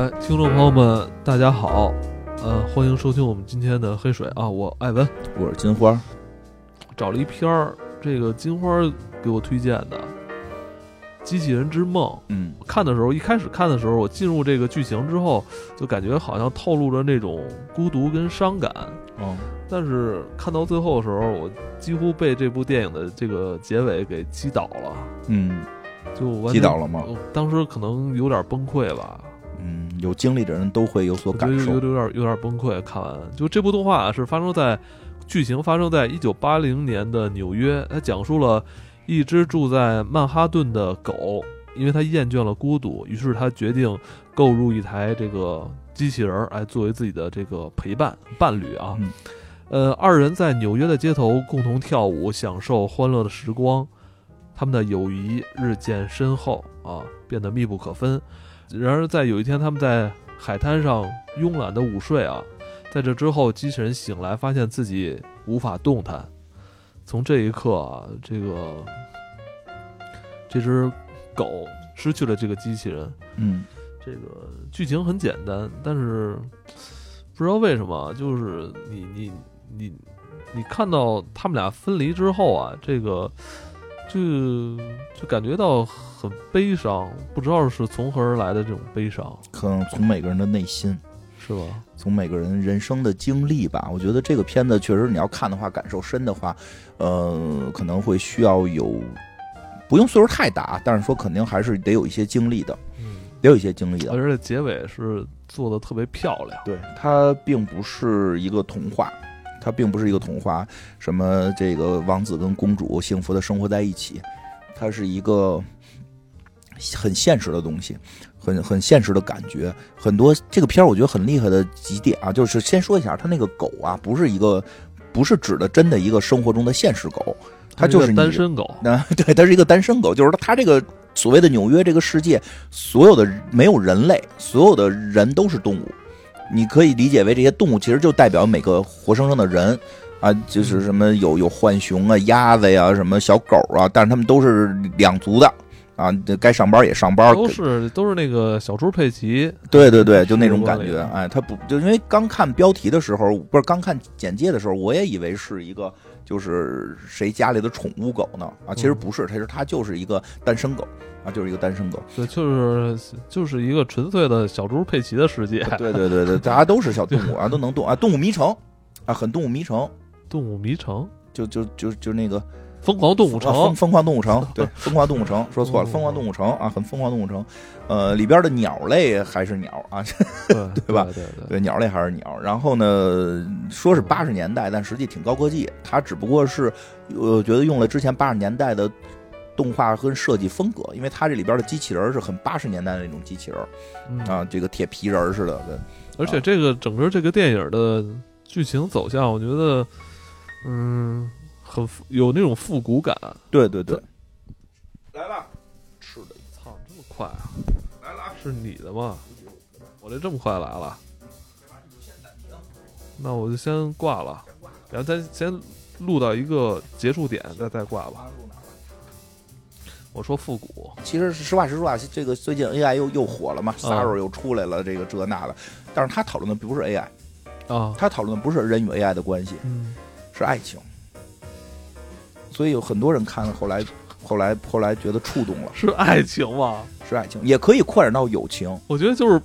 哎，听众朋友们，大家好，呃，欢迎收听我们今天的黑水啊，我艾文。我是金花，找了一篇儿，这个金花给我推荐的《机器人之梦》。嗯。看的时候，一开始看的时候，我进入这个剧情之后，就感觉好像透露着那种孤独跟伤感。哦，但是看到最后的时候，我几乎被这部电影的这个结尾给击倒了，嗯。就击倒了吗？当时可能有点崩溃吧，嗯，有经历的人都会有所感受有。有点有点崩溃。看完就这部动画啊，是发生在剧情发生在一九八零年的纽约，它讲述了一只住在曼哈顿的狗，因为它厌倦了孤独，于是它决定购入一台这个机器人儿，来作为自己的这个陪伴伴侣啊。嗯呃，二人在纽约的街头共同跳舞，享受欢乐的时光。他们的友谊日渐深厚啊，变得密不可分。然而，在有一天，他们在海滩上慵懒的午睡啊，在这之后，机器人醒来，发现自己无法动弹。从这一刻啊，这个这只狗失去了这个机器人。嗯这个剧情很简单，但是不知道为什么，就是你你你你看到他们俩分离之后啊，这个就就感觉到很悲伤，不知道是从何而来的这种悲伤，可能从每个人的内心，是吧？从每个人人生的经历吧。我觉得这个片子确实，你要看的话，感受深的话，呃，可能会需要有，不用岁数太大，但是说肯定还是得有一些经历的，嗯，得有一些经历的。而且结尾是做的特别漂亮，对，它并不是一个童话，它并不是一个童话，什么这个王子跟公主幸福的生活在一起，它是一个很现实的东西，很很现实的感觉。很多这个片儿我觉得很厉害的几点啊，就是先说一下，它那个狗啊，不是一个不是指的真的一个生活中的现实狗，它就是单身狗，那对，它是一个单身狗，就是它这个所谓的纽约这个世界，所有的没有人类，所有的人都是动物。你可以理解为这些动物其实就代表每个活生生的人啊，就是什么有有浣熊啊、鸭子呀、什么小狗啊，但是他们都是两足的啊，这该上班也上班，都是都是那个小猪佩奇，对对对，就那种感觉哎，他不就因为刚看标题的时候，不是刚看简介的时候，我也以为是一个就是谁家里的宠物狗呢啊，其实嗯。不是，它是它就是一个单身狗啊，就是一个单身狗，对，就是就是一个纯粹的小猪佩奇的世界，对对对对，大家都是小动物啊，都能动啊，动物迷城啊，很动物迷城，动物迷城，就就就就那个疯狂动物啊疯城，疯狂动物城，对，疯狂动物城，说错了，嗯疯狂动物城啊，很疯狂动物城，呃，里边的鸟类还是鸟啊，对对吧对对对，鸟类还是鸟。然后呢，说是八十年代，但实际挺高科技。它只不过是，我觉得用了之前八十年代的动画跟设计风格，因为它这里边的机器人是很八十年代的那种机器人嗯啊，这个铁皮人似的。对而且这个整个这个电影的剧情走向，我觉得，嗯，很有那种复古感。对对对，来了，吃的操，这么快啊！来了，是你的吗？我这这么快来了，那我就先挂了，然后咱先录到一个结束点，再再挂吧。我说复古，其实实话实说啊，这个最近 AI 又又火了嘛，Saro 又出来了，这个这那的。但是他讨论的不是 AI，啊，他讨论的不是人与 AI 的关系，嗯，是爱情。所以有很多人看了后来，后来后来觉得触动了，是爱情吗？是爱情，也可以扩展到友情，我觉得就是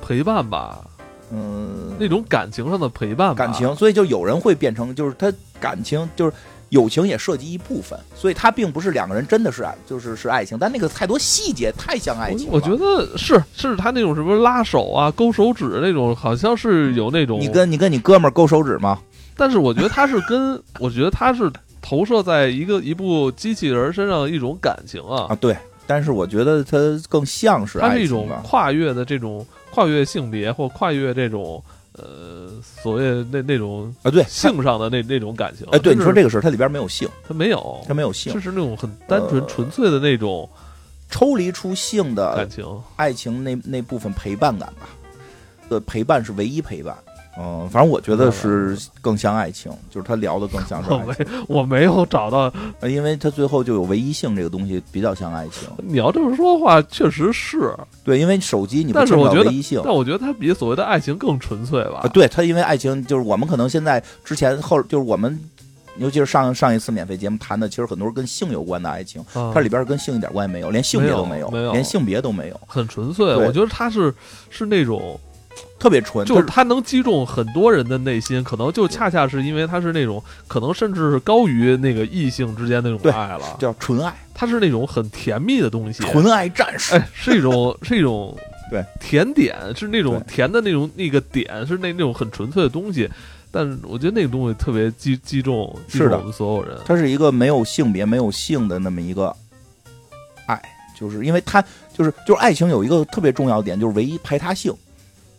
陪伴吧，嗯，那种感情上的陪伴吧。感情。所以就有人会变成，就是他感情就是。友情也涉及一部分，所以它并不是两个人真的是爱，就是是爱情，但那个太多细节太像爱情。我我觉得是是他那种什么拉手啊、勾手指那种，好像是有那种。你跟你跟你哥们儿勾手指吗？但是我觉得他是跟，我觉得他是投射在一个一部机器人身上的一种感情啊，啊，对，但是我觉得它更像是它是一种。跨越的这种跨越性别或跨越这种呃所谓那那种啊，对，性上的那那种感情。哎，对，你说这这个事儿，它里边没有性，它没有，它没有性就，是那种很单纯呃纯粹的那种抽离出性的感情。爱情那那部分陪伴感吧。的，陪伴是唯一陪伴，嗯，反正我觉得是更像爱情，就是他聊的更像爱情，没我没有找到。呃因为他最后就有唯一性这个东西比较像爱情。你要这么说的话，确实是，对，因为手机你不见不但是我觉得唯一性。但我觉得它比所谓的爱情更纯粹吧啊，。对它，因为爱情就是我们可能现在之前后就是我们，尤其是上上一次免费节目谈的，其实很多是跟性有关的爱情，啊它里边跟性一点关系没有，连性别都有，没有没有连性别都没有，很纯粹，我觉得它是是那种，特别纯，就是它它能击中很多人的内心，可能就恰恰是因为它是那种，可能甚至是高于那个异性之间那种爱了，叫纯爱，它是那种很甜蜜的东西，纯爱战士。哎，是一种是一种 对甜点，是那种甜的那种那个点，是那那种很纯粹的东西。但是我觉得那个东西特别击击中击是的中我们所有人。它是一个没有性别、没有性的那么一个爱，就是因为它就是就是爱情有一个特别重要的点，就是唯一排他性。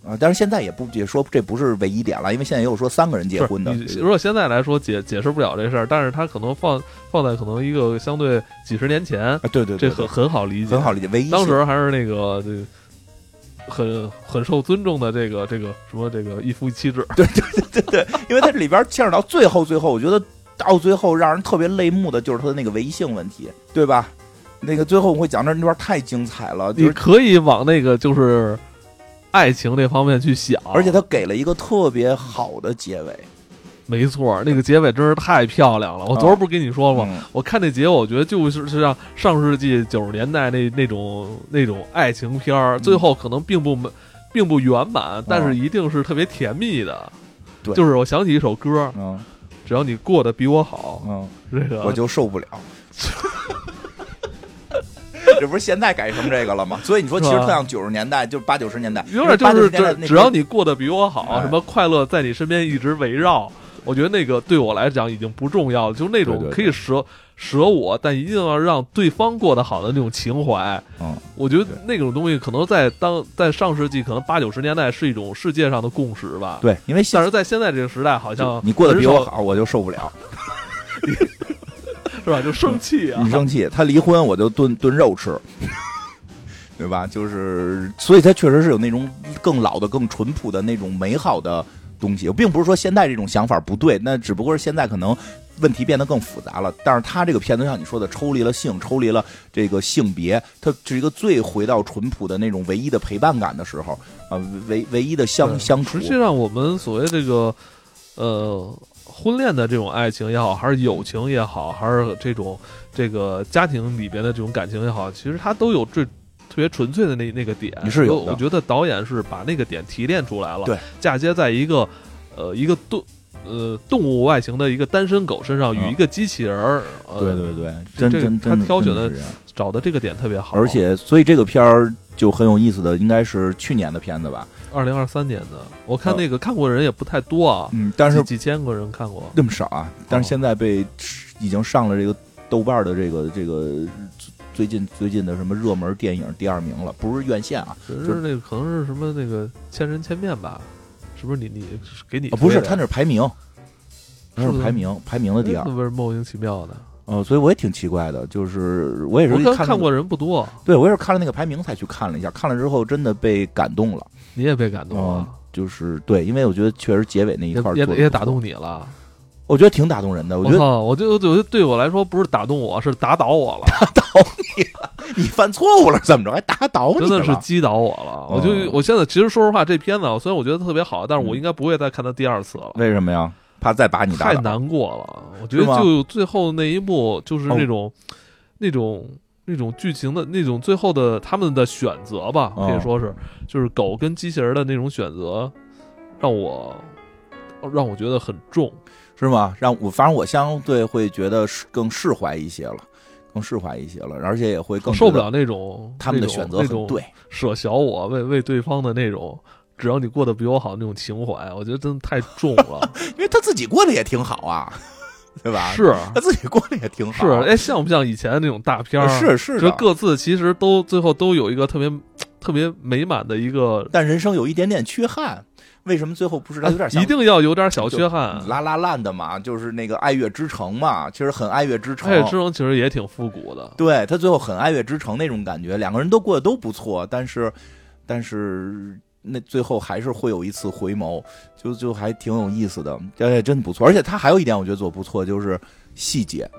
啊，但是现在也不也说这不是唯一点了，因为现在也有说三个人结婚的，如果现在来说解解释不了这事儿，但是他可能放放在可能一个相对几十年前，啊，对对对，这很很好理解，很好理解。唯一当时还是那个这个很很受尊重的这个这个什么这个一夫一妻制，对对对对因为它这里边牵扯到最后，最后我觉得到最后让人特别泪目的就是它的那个唯一性问题，对吧？那个最后我会讲这那段太精彩了，就是你可以往那个就是爱情这方面去想，而且他给了一个特别好的结尾。没错，那个结尾真是太漂亮了。我昨儿不是跟你说了吗？嗯我看那结尾，我觉得就是是像上世纪九十年代那那种那种爱情片儿，嗯最后可能并不并不圆满，但是一定是特别甜蜜的。对就是我想起一首歌，嗯只要你过得比我好，嗯，这个我就受不了。这不是现在改成这个了吗？所以你说，其实特像九十年代，就八九十年代，有点就是只要你过得比我好，哎什么快乐在你身边一直围绕。我觉得那个对我来讲已经不重要了，就是那种对对对可以舍舍我，但一定要让对方过得好的那种情怀。嗯，我觉得那种东西可能在当在上世纪，可能八九十年代是一种世界上的共识吧。，对，因为现但是在现在这个时代，好像你过得比我，好，我就受不了。是吧？就生气啊 你！生气，他离婚我就炖炖肉吃，对吧？就是，所以他确实是有那种更老的、更淳朴的那种美好的东西。我并不是说现在这种想法不对，那只不过是现在可能问题变得更复杂了。但是他这个片子像你说的，抽离了性，抽离了这个性别，它是一个最回到淳朴的那种唯一的陪伴感的时候啊，唯唯一的相相处实。际上，我们所谓这个呃婚恋的这种爱情也好，还是友情也好，还是这种这个家庭里边的这种感情也好，其实它都有最特别纯粹的那那个点。你是有我我觉得导演是把那个点提炼出来了，对，嫁接在一个呃一个动呃动物外形的一个单身狗身上，与嗯一个机器人儿，呃、对对对，真这个真真他挑选的找的这个点特别好，而且所以这个片儿就很有意思的，应该是去年的片子吧？二零二三年的，我看那个看过的人也不太多啊，嗯，但是几几千个人看过，那么少啊，但是现在被已经上了这个豆瓣的这个这个最近最近的什么热门电影第二名了，不是院线啊，就是那个可能是什么那个千人千面吧？是不是你你给你啊不是，他那是排名，他是排名排名的第二那，不是莫名其妙的？哦，所以我也挺奇怪的，就是我也是我看看看过人不多，对我也是看了那个排名才去看了一下，看了之后真的被感动了，你也被感动嗯了，，就是对，因为我觉得确实结尾那一也块儿也也打动你了。我觉得挺打动人的，我觉得操！我就我觉得对我来说不是打动我，是打倒我了，打倒你了，你犯错误了怎么着还打倒你真的是击倒我了。我就哦我现在其实说实话，这片子虽然我觉得特别好，但是我嗯应该不会再看它第二次了。为什么呀？怕再把你打倒太难过了。我觉得就最后那一幕，就是哦那种、那种那种剧情的那种最后的他们的选择吧，哦可以说是就是狗跟机器人的那种选择，让我让我觉得很重。是吗？让我反正我相对会觉得更释怀一些了，更释怀一些了，而且也会更受不了那种他们的选择对。舍小我为为对方的那种。只要你过得比我好那种情怀，我觉得真的太重了。因为他自己过得也挺好啊，对吧？是他自己过得也挺好，是，哎，像不像以前那种大片儿？是是的。这各自其实都最后都有一个特别特别美满的一个，但人生有一点点缺憾，为什么最后不是他有点像一定要有点小缺憾。拉拉烂的嘛？就是那个爱乐之城嘛，其实很爱乐之城。爱乐之城其实也挺复古的，对他最后很爱乐之城那种感觉，两个人都过得都不错，但是但是那最后还是会有一次回眸，就就还挺有意思的，哎，真不错。而且他还有一点我觉得做不错，就是细节，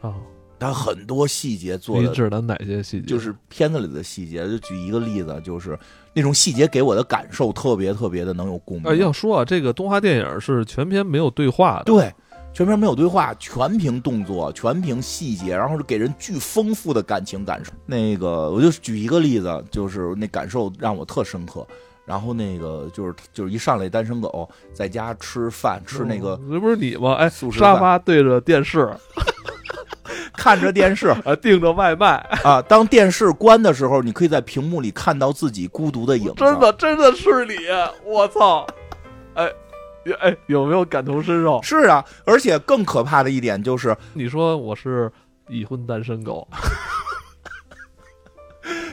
啊，他很多细节做的你指的哪些细节？就是片子里的细节。就举一个例子，就是那种细节给我的感受特别特别的能有共鸣。呃，要说啊，这个动画电影是全篇没有对话的，对，全片没有对话，全凭动作，全凭细节，然后是给人巨丰富的感情感受。那个，我就举一个例子，就是那感受让我特深刻。然后那个就是就是一上来单身狗在家吃饭，吃那个嗯这不是你吗？哎，沙发对着电视，看着电视 啊，订着外卖，啊，当电视关的时候，你可以在屏幕里看到自己孤独的影子。真的真的是你，我操！哎，哎，有没有感同身受？是啊，而且更可怕的一点就是，你说我是已婚单身狗，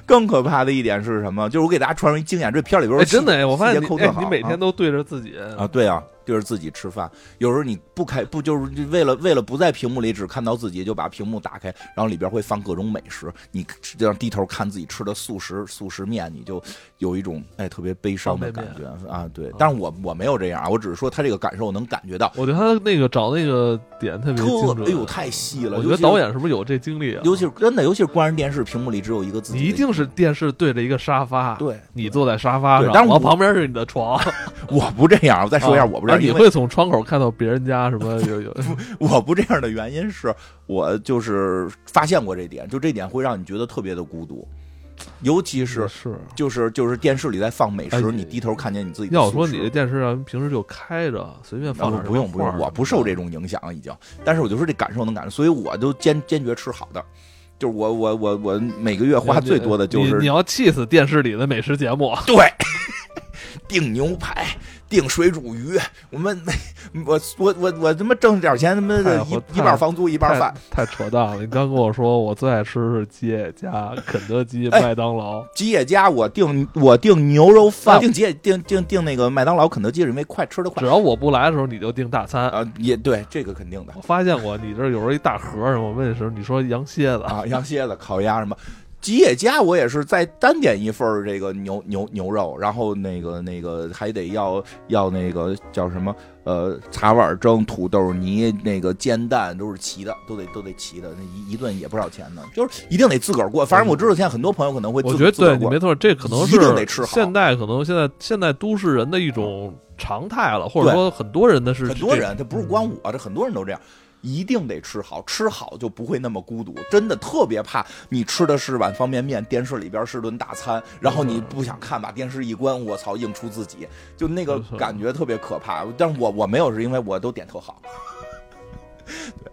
更可怕的一点是什么？就是我给大家传授一经验，这片里边哎，真的哎，我发现你哎，你每天都对着自己啊，对啊，对着自己吃饭，有时候你不开不就是为了为了不在屏幕里只看到自己，就把屏幕打开，然后里边会放各种美食，你这样低头看自己吃的素食素食面，你就有一种哎特别悲伤的感觉啊。对，但是我我没有这样啊，我只是说他这个感受我能感觉到，我觉得他那个找那个点特别。特哎呦太细了，我觉得导演是不是有这经历啊？尤其是真的，尤其是关上电视，屏幕里只有一个自己一定是电视对着一个沙发，对你坐在沙发上，但是我旁边是你的床。我不这样。我再说一下，啊我不这你会从窗口看到别人家什么有有我不这样的原因是我就是发现过这点，就这点会让你觉得特别的孤独，尤其是是。就是就是电视里在放美哎食，你低头看见你自己的要说你这电视啊，平时就开着，随便放啊不用不用，我不受这种影响已经，但是我就说这感受能感受，所以我就坚坚决吃好的，就是我我我我每个月花最多的就是你你要气死电视里的美食节目。对，订牛排，订水煮鱼，我们我我我我他妈挣点钱，他妈的一一半房租一半饭。太太扯淡了！你刚跟我说我最爱吃是吉野家、肯德基、哎麦当劳，吉野家我订我订牛肉饭，订吉野订订订那个麦当劳、肯德基是因为快吃的快只要我不来的时候，你就订大餐。啊，也对，这个肯定的我发现过你这有时候一大盒儿，我问的时候你说羊蝎子，啊，羊蝎子、烤鸭什么。吉野家我也是再单点一份儿这个牛牛牛肉，然后那个那个还得要要那个叫什么呃茶碗蒸、土豆泥、那个煎蛋都是齐的，都得都得齐的，那一一顿也不少钱呢，就是一定得自个儿过。反正我知道现在很多朋友可能会自我觉得自个儿过对你没错，这可能一是定得吃好现代可能现在现在都市人的一种常态了，或者说很多人的是很多人，这不是光我，这很多人都这样。一定得吃好，吃好就不会那么孤独。真的特别怕你吃的是碗方便面，电视里边是顿大餐，然后你不想看，把电视一关，我操，映出自己，就那个感觉特别可怕。但是我我没有，是因为我都点特好。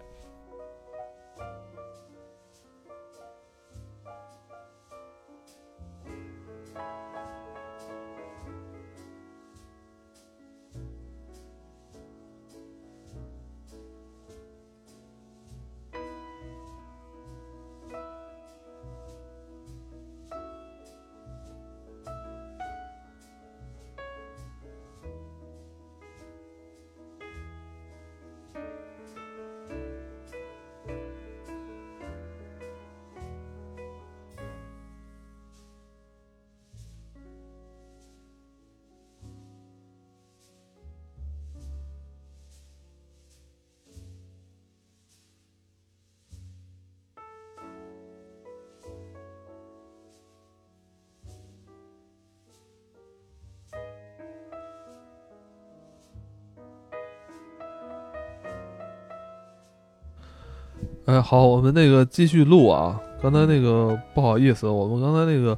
哎，好，我们那个继续录啊。刚才那个不好意思，我们刚才那个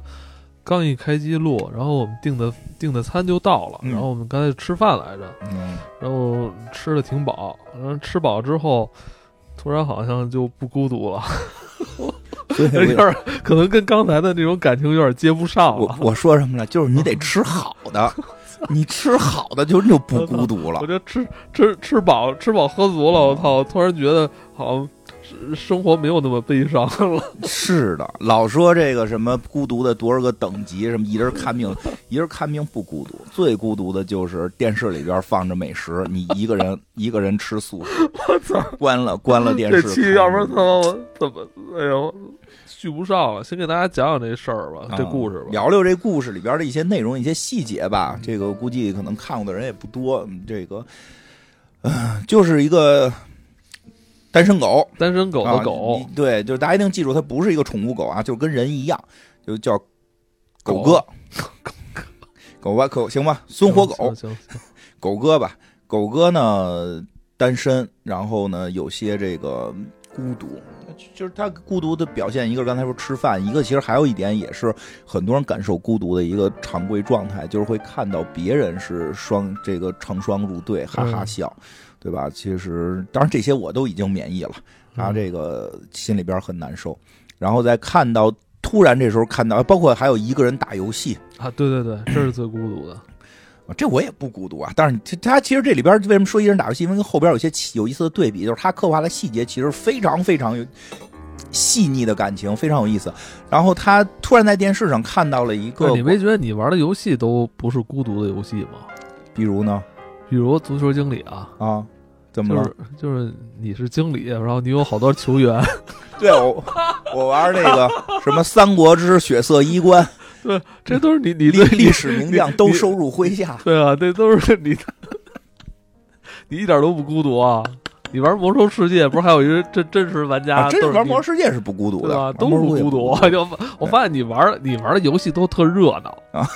刚一开机录，然后我们订的订的餐就到了，嗯然后我们刚才吃饭来着，嗯，然后吃的挺饱，然后吃饱之后，突然好像就不孤独了，所以有点儿可能跟刚才的那种感情有点接不上了。我我说什么了？就是你得吃好的，你吃好的就就不孤独了我。觉得吃吃吃饱吃饱喝足了，我操！我突然觉得好像是生活没有那么悲伤了。是的，老说这个什么孤独的多少个等级，什么一人看病，一人看病不孤独，最孤独的就是电视里边放着美食，你一个人 一个人吃素食，我操！关了关了电视，这期要不然他妈我怎么？哎呦，续不上了，先给大家讲讲这事儿吧，这故事吧。聊聊这故事里边的一些内容、一些细节吧。这个估计可能看过的人也不多。这个，呃，就是一个单身狗，单身狗的狗，对，就是大家一定记住，它不是一个宠物狗啊，就跟人一样，就叫狗哥，狗。吧，狗行吧，孙火狗，狗哥吧，狗哥呢单身，然后呢有些这个孤独，就是他孤独的表现，一个刚才说吃饭，一个其实还有一点也是很多人感受孤独的一个常规状态，就是会看到别人是双这个成双入对，哈哈笑，对吧？其实当然这些我都已经免疫了，然后这个心里边很难受，然后再看到突然这时候看到，包括还有一个人打游戏。啊，对对对，这是最孤独的。这我也不孤独啊，但是他其实这里边为什么说一人打游戏？因为跟后边有些有意思的对比，就是他刻画的细节其实非常非常有细腻的感情，非常有意思。然后他突然在电视上看到了一个，你没觉得你玩的游戏都不是孤独的游戏吗？比如呢？比如足球经理啊啊，怎么了？就是你是经理，然后你有好多球员。对，我我玩那个什么《三国之血色衣冠》。对，这都是你你历历史名将都收入麾下。对啊，这都是你的，你一点都不孤独啊！你玩魔兽世界不是还有一个真真实玩家？真玩魔兽世界是不孤独的，都不孤独。就我发现你玩你玩的游戏都特热闹啊。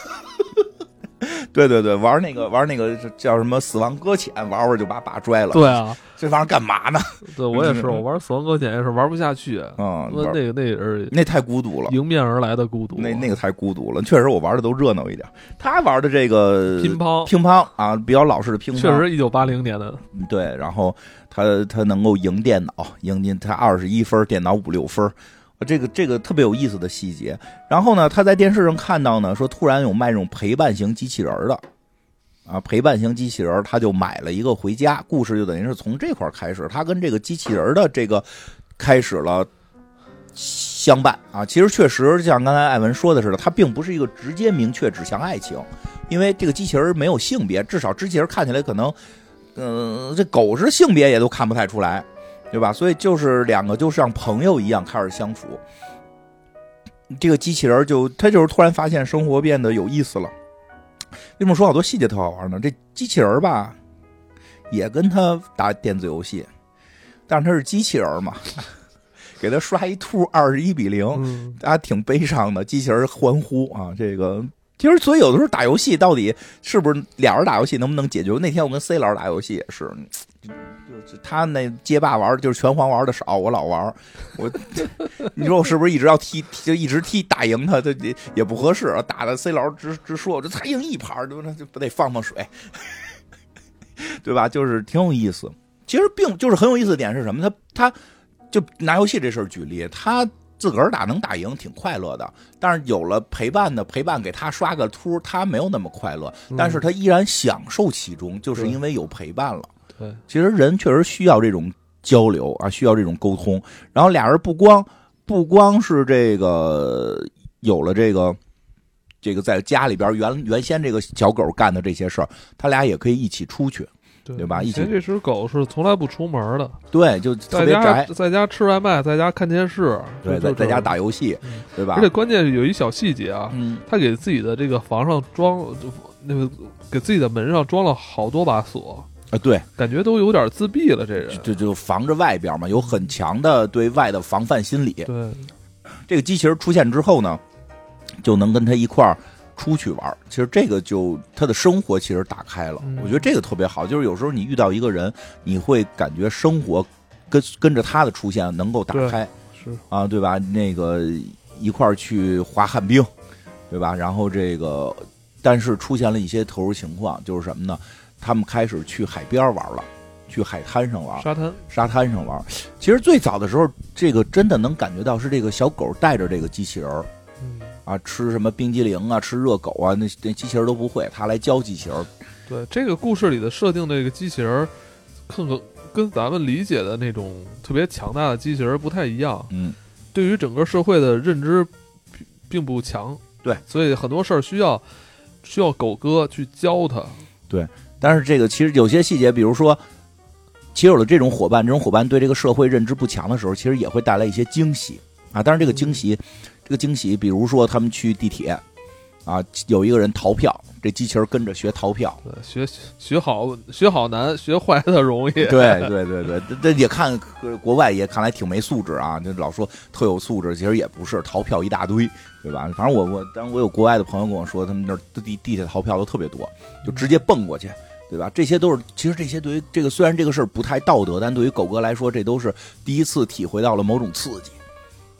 对对对，玩那个玩那个叫什么《死亡搁浅》，玩玩就把把拽了。对啊，这玩意儿干嘛呢？对我也是，我玩《死亡搁浅》也是玩不下去啊。那那个那是那太孤独了，迎面而来的孤独。那那个太孤独了，确实我玩的都热闹一点。他玩的这个乒乓乒乓啊，比较老式的乒乓，确实一九八零年的。对，然后他他能够赢电脑，赢进他二十一分，电脑五六分。这个这个特别有意思的细节，然后呢，他在电视上看到呢，说突然有卖这种陪伴型机器人的，啊，陪伴型机器人，他就买了一个回家。故事就等于是从这块开始，他跟这个机器人的这个开始了相伴啊。其实确实像刚才艾文说的似的，他并不是一个直接明确指向爱情，因为这个机器人没有性别，至少机器人看起来可能，嗯，这狗是性别也都看不太出来。对吧？所以就是两个就像朋友一样开始相处。这个机器人就他就是突然发现生活变得有意思了。为什么说好多细节特好玩呢？这机器人吧，也跟他打电子游戏，但是他是机器人嘛，给他刷一兔二十一比零，大家挺悲伤的。机器人欢呼啊，这个其实所以有的时候打游戏到底是不是俩人打游戏能不能解决？那天我跟 C 老师打游戏也是。就他那街霸玩就是拳皇玩的少，我老玩我，你说我是不是一直要踢，就一直踢打赢他，这也不合适。打的 C 老师直直说，我这才赢一盘，对吧？就不得放放水，对吧？就是挺有意思。其实并就是很有意思的点是什么？他他就拿游戏这事儿举例，他自个儿打能打赢，挺快乐的。但是有了陪伴的陪伴，给他刷个秃，他没有那么快乐，但是他依然享受其中，就是因为有陪伴了。对，其实人确实需要这种交流啊，需要这种沟通。然后俩人不光不光是这个有了这个这个在家里边原原先这个小狗干的这些事儿，他俩也可以一起出去，对吧？以前这只狗是从来不出门的，对，就特别宅，在家吃外卖，在家看电视，对，在在家打游戏，对吧？而且关键有一小细节啊，他给自己的这个房上装那个给自己的门上装了好多把锁。啊，对，感觉都有点自闭了，这人就就防着外边嘛，有很强的对外的防范心理。对，这个机器人出现之后呢，就能跟他一块儿出去玩。其实这个就他的生活其实打开了，我觉得这个特别好。就是有时候你遇到一个人，你会感觉生活跟跟着他的出现能够打开，是啊，对吧？那个一块儿去滑旱冰，对吧？然后这个，但是出现了一些特殊情况，就是什么呢？他们开始去海边玩了，去海滩上玩，沙滩沙滩上玩。其实最早的时候，这个真的能感觉到是这个小狗带着这个机器人儿，啊，吃什么冰激凌啊，吃热狗啊，那那机器人都不会，他来教机器人。对这个故事里的设定，这个机器人，跟跟咱们理解的那种特别强大的机器人不太一样。嗯，对于整个社会的认知并不强。对，所以很多事儿需要需要狗哥去教他。对。但是这个其实有些细节，比如说，其实有了这种伙伴，这种伙伴对这个社会认知不强的时候，其实也会带来一些惊喜，啊。但是，这个惊喜，这个惊喜，比如说他们去地铁，啊，有一个人逃票，这机器人跟着学逃票。对，学学好学好难，学坏的容易。对对对对，这也看国外也看来挺没素质啊，就老说特有素质，其实也不是，逃票一大堆，对吧？反正我我，当然我有国外的朋友跟我说，他们那儿地地铁逃票都特别多，就直接蹦过去。对吧？这些都是，其实这些对于这个虽然这个事儿不太道德，但对于狗哥来说，这都是第一次体会到了某种刺激，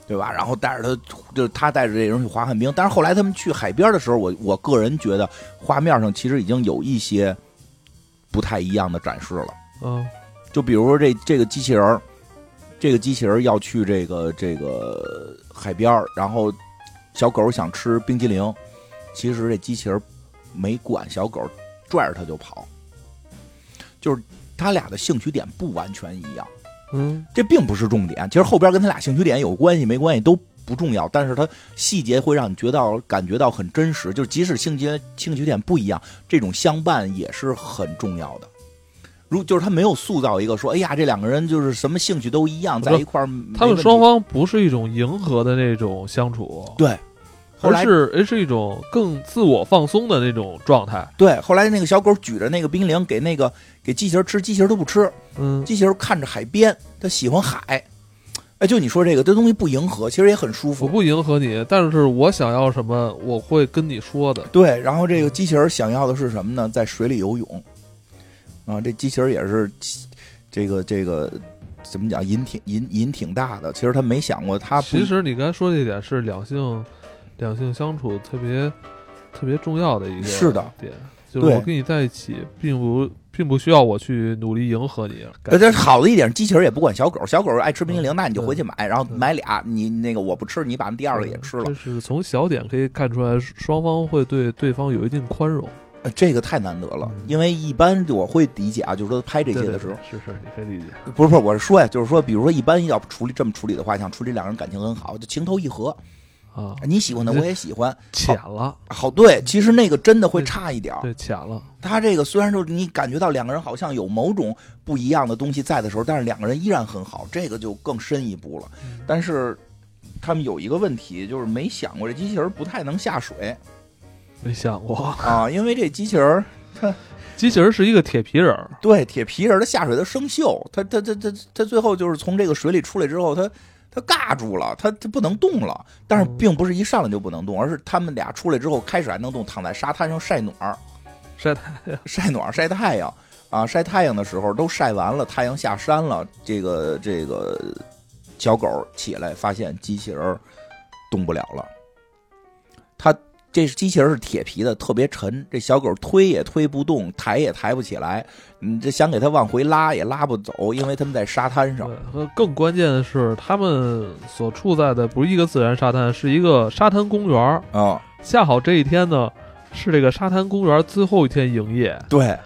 对吧？然后带着他，就是他带着这人去滑旱冰。但是后来他们去海边的时候，我我个人觉得画面上其实已经有一些不太一样的展示了。嗯，就比如说这这个机器人，这个机器人要去这个这个海边，然后小狗想吃冰激凌，其实这机器人没管小狗，拽着它就跑。就是他俩的兴趣点不完全一样，嗯，这并不是重点。其实后边跟他俩兴趣点有关系没关系都不重要，但是他细节会让你觉得感觉到很真实。就是即使兴趣兴趣点不一样，这种相伴也是很重要的。如就是他没有塑造一个说，哎呀，这两个人就是什么兴趣都一样，在一块儿。他们双方不是一种迎合的那种相处，对。而是而是一种更自我放松的那种状态。对，后来那个小狗举着那个冰淇淋给那个给机器人吃，机器人都不吃。嗯，机器人看着海边，它喜欢海。哎，就你说这个，这东西不迎合，其实也很舒服。我不迎合你，但是我想要什么，我会跟你说的。对，然后这个机器人想要的是什么呢？在水里游泳。啊，这机器人也是这个这个怎么讲？瘾挺瘾瘾挺大的。其实他没想过，他其实你刚才说这点是两性。两性相处特别特别重要的一个是的点，就是我跟你在一起，并不并不需要我去努力迎合你。这好的一点，机器人也不管小狗，小狗爱吃冰淇淋，那你就回去买，然后买俩，你那个我不吃，你把那第二个也吃了。就是从小点可以看出来，双方会对对方有一定宽容。这个太难得了，因为一般我会理解啊，就是说拍这些的时候，是是，你可以理解。不是不是，我是说呀，就是说，比如说一般要处理这么处理的话，想处理两个人感情很好，就情投意合。啊，你喜欢的我也喜欢，浅了，好对，其实那个真的会差一点对，浅了。他这个虽然说你感觉到两个人好像有某种不一样的东西在的时候，但是两个人依然很好，这个就更深一步了。但是他们有一个问题，就是没想过这机器人不太能下水，没想过。啊，因为这机器人它 机器人是一个铁皮人，对，铁皮人的下水它生锈，它它它它它最后就是从这个水里出来之后，它。他尬住了，他他不能动了，但是并不是一上来就不能动，而是他们俩出来之后开始还能动，躺在沙滩上晒暖儿。晒太阳，晒暖晒太阳。啊，晒太阳的时候都晒完了，太阳下山了，这个这个小狗起来发现机器人动不了了，他。这机器人是铁皮的，特别沉。这小狗推也推不动，抬也抬不起来。你这想给它往回拉也拉不走，因为他们在沙滩上。更关键的是，他们所处在的不是一个自然沙滩，是一个沙滩公园啊。恰好这一天呢，是这个沙滩公园最后一天营业。对。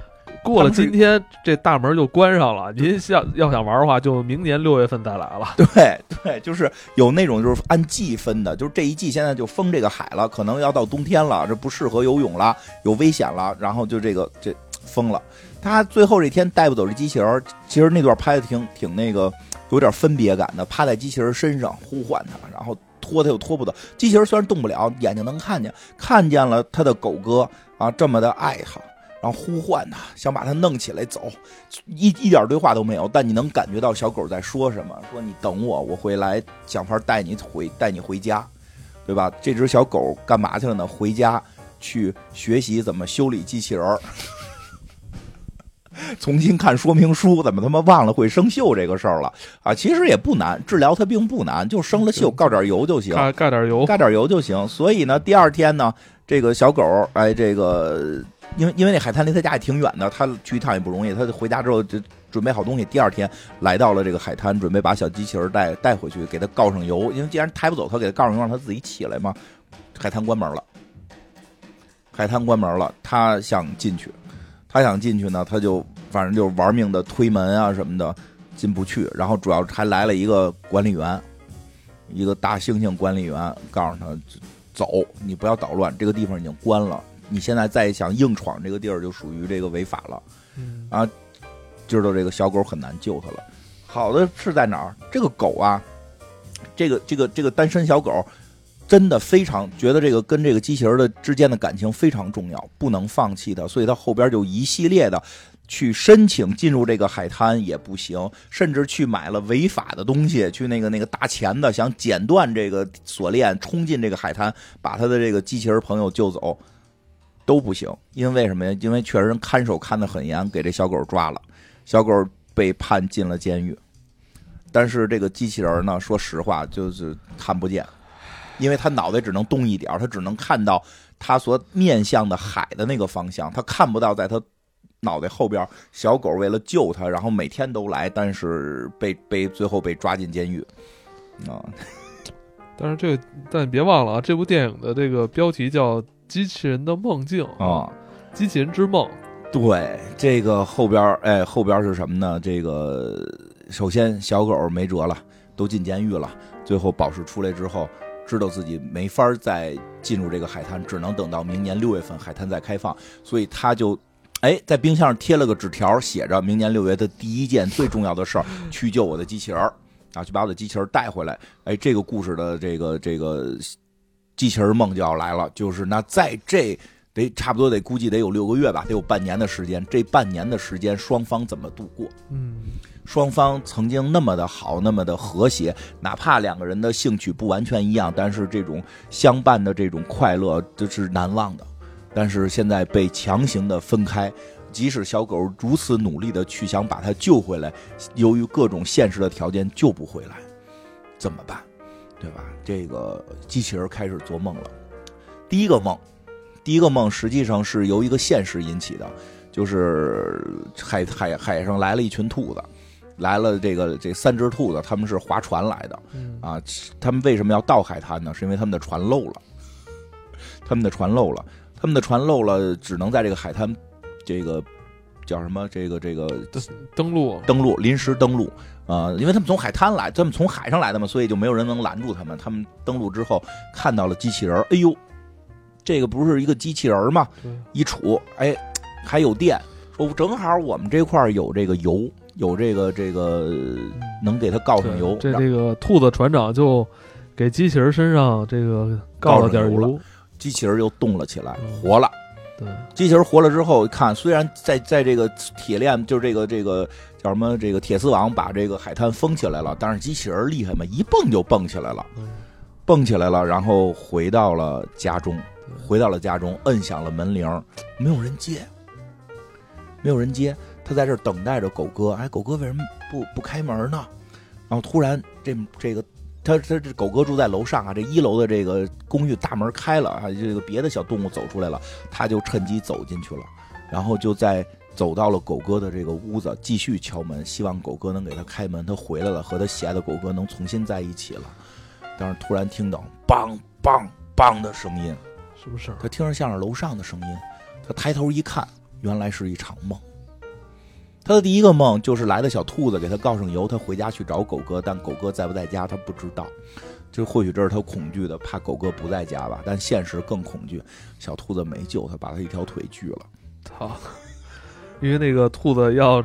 过了今天，这大门就关上了。您想要想玩的话，就明年六月份再来了。对对，就是有那种就是按季分的，就是这一季现在就封这个海了，可能要到冬天了，这不适合游泳了，有危险了，然后就这个这封了。他最后这天带不走这机器人，其实那段拍的挺挺那个，有点分别感的，趴在机器人身上呼唤他，然后拖他又拖不走。机器人虽然动不了，眼睛能看见，看见了他的狗哥啊，这么的爱他。然后呼唤它，想把它弄起来走，一一点对话都没有，但你能感觉到小狗在说什么，说你等我，我会来想法带你回带你回家，对吧？这只小狗干嘛去了呢？回家去学习怎么修理机器人儿，重新看说明书，怎么他妈忘了会生锈这个事儿了啊？其实也不难，治疗它并不难，就生了锈，告点油就行，盖点油，盖点油就行。所以呢，第二天呢，这个小狗哎，这个。因为因为那海滩离他家也挺远的，他去一趟也不容易。他回家之后就准备好东西，第二天来到了这个海滩，准备把小机器人带带回去，给他告上油。因为既然抬不走，他给他告上油，让他自己起来嘛。海滩关门了，海滩关门了，他想进去，他想进去呢，他就反正就玩命的推门啊什么的，进不去。然后主要还来了一个管理员，一个大猩猩管理员，告诉他走，你不要捣乱，这个地方已经关了。你现在再想硬闯这个地儿，就属于这个违法了，啊，知道这个小狗很难救它了。好的是在哪儿？这个狗啊，这个这个这个单身小狗真的非常觉得这个跟这个机器人的之间的感情非常重要，不能放弃它，所以它后边就一系列的去申请进入这个海滩也不行，甚至去买了违法的东西，去那个那个大钳子想剪断这个锁链，冲进这个海滩，把他的这个机器人朋友救走，都不行。因为什么呀？因为确实看守看得很严，给这小狗抓了，小狗被判进了监狱。但是这个机器人呢，说实话就是看不见，因为他脑袋只能动一点，他只能看到他所面向的海的那个方向，他看不到在他脑袋后边小狗为了救他，然后每天都来，但是被被最后被抓进监狱啊。但是这，但别忘了啊，这部电影的这个标题叫《机器人的梦境》啊，机器人之梦。对，这个后边哎，后边是什么呢？这个首先小狗没辙了，都进监狱了。最后宝石出来之后，知道自己没法再进入这个海滩，只能等到明年六月份海滩再开放，所以他就哎在冰箱上贴了个纸条，写着明年六月的第一件最重要的事儿，去救我的机器人儿啊，去把我的机器人带回来。哎，这个故事的这个这个机器人梦就要来了，就是那在这。得差不多得估计得有六个月吧，得有半年的时间。这半年的时间，双方怎么度过？嗯，双方曾经那么的好，那么的和谐，哪怕两个人的兴趣不完全一样，但是这种相伴的这种快乐这是难忘的。但是现在被强行的分开，即使小狗如此努力的去想把它救回来，由于各种现实的条件救不回来，怎么办？对吧？这个机器人开始做梦了，第一个梦。第一个梦实际上是由一个现实引起的，就是海海海上来了一群兔子，来了这个这三只兔子，他们是划船来的，啊，他们为什么要到海滩呢？是因为他们的船漏了，他们的船漏了，他们的船漏了，只能在这个海滩，这个叫什么？这个这个登陆登陆临时登陆啊，因为他们从海滩来，他们从海上来的嘛，所以就没有人能拦住他们。他们登陆之后看到了机器人，哎呦！这个不是一个机器人吗？一杵，哎，还有电。说正好我们这块有这个油，有这个这个能给他告上油。这这个兔子船长就给机器人身上这个告了点油，机器人又动了起来，活了。对，机器人活了之后，看虽然在在这个铁链，就是这个这个叫什么这个铁丝网把这个海滩封起来了，但是机器人厉害嘛，一蹦就蹦起来了，蹦起来了，然后回到了家中。回到了家中，摁响了门铃，没有人接，没有人接。他在这等待着狗哥。哎，狗哥为什么不不开门呢？然后突然，这这个他他这狗哥住在楼上啊，这一楼的这个公寓大门开了啊，这个别的小动物走出来了，他就趁机走进去了，然后就在走到了狗哥的这个屋子，继续敲门，希望狗哥能给他开门。他回来了，和他喜爱的狗哥能重新在一起了。但是突然听到“梆梆梆”的声音。是不是？他听着像是楼上的声音，他抬头一看，原来是一场梦。他的第一个梦就是来的小兔子给他告上油，他回家去找狗哥，但狗哥在不在家他不知道。就或许这是他恐惧的，怕狗哥不在家吧。但现实更恐惧，小兔子没救他，把他一条腿锯了。操！因为那个兔子要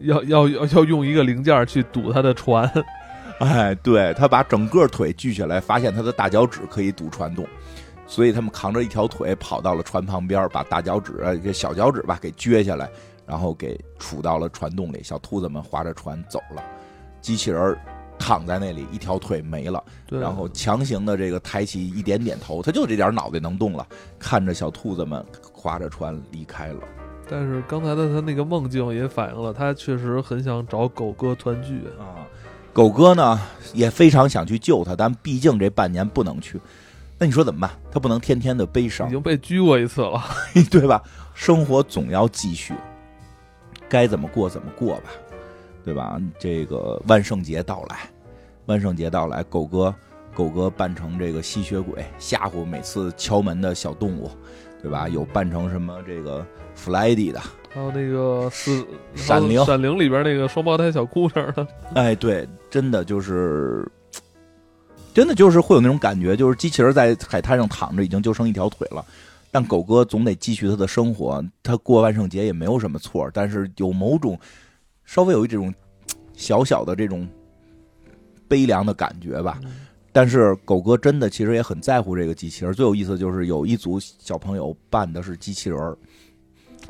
要要要要用一个零件去堵他的船。哎，对他把整个腿锯下来，发现他的大脚趾可以堵船洞。所以他们扛着一条腿跑到了船旁边，把大脚趾、这小脚趾吧给撅下来，然后给杵到了船洞里。小兔子们划着船走了，机器人躺在那里，一条腿没了，然后强行的这个抬起一点点头，他就这点脑袋能动了，看着小兔子们划着船离开了。但是刚才的他那个梦境也反映了，他确实很想找狗哥团聚啊。狗哥呢也非常想去救他，但毕竟这半年不能去。那你说怎么办？他不能天天的悲伤，已经被拘过一次了，对吧？生活总要继续，该怎么过怎么过吧，对吧？这个万圣节到来，万圣节到来，狗哥，狗哥扮成这个吸血鬼吓唬每次敲门的小动物，对吧？有扮成什么这个弗莱迪的，还有那个是闪灵，闪灵里边那个双胞胎小姑娘的，哎，对，真的就是。真的就是会有那种感觉，就是机器人在海滩上躺着，已经就剩一条腿了，但狗哥总得继续他的生活。他过万圣节也没有什么错，但是有某种稍微有一这种小小的这种悲凉的感觉吧。嗯但是狗哥真的其实也很在乎这个机器人儿。最有意思就是有一组小朋友扮的是机器人儿，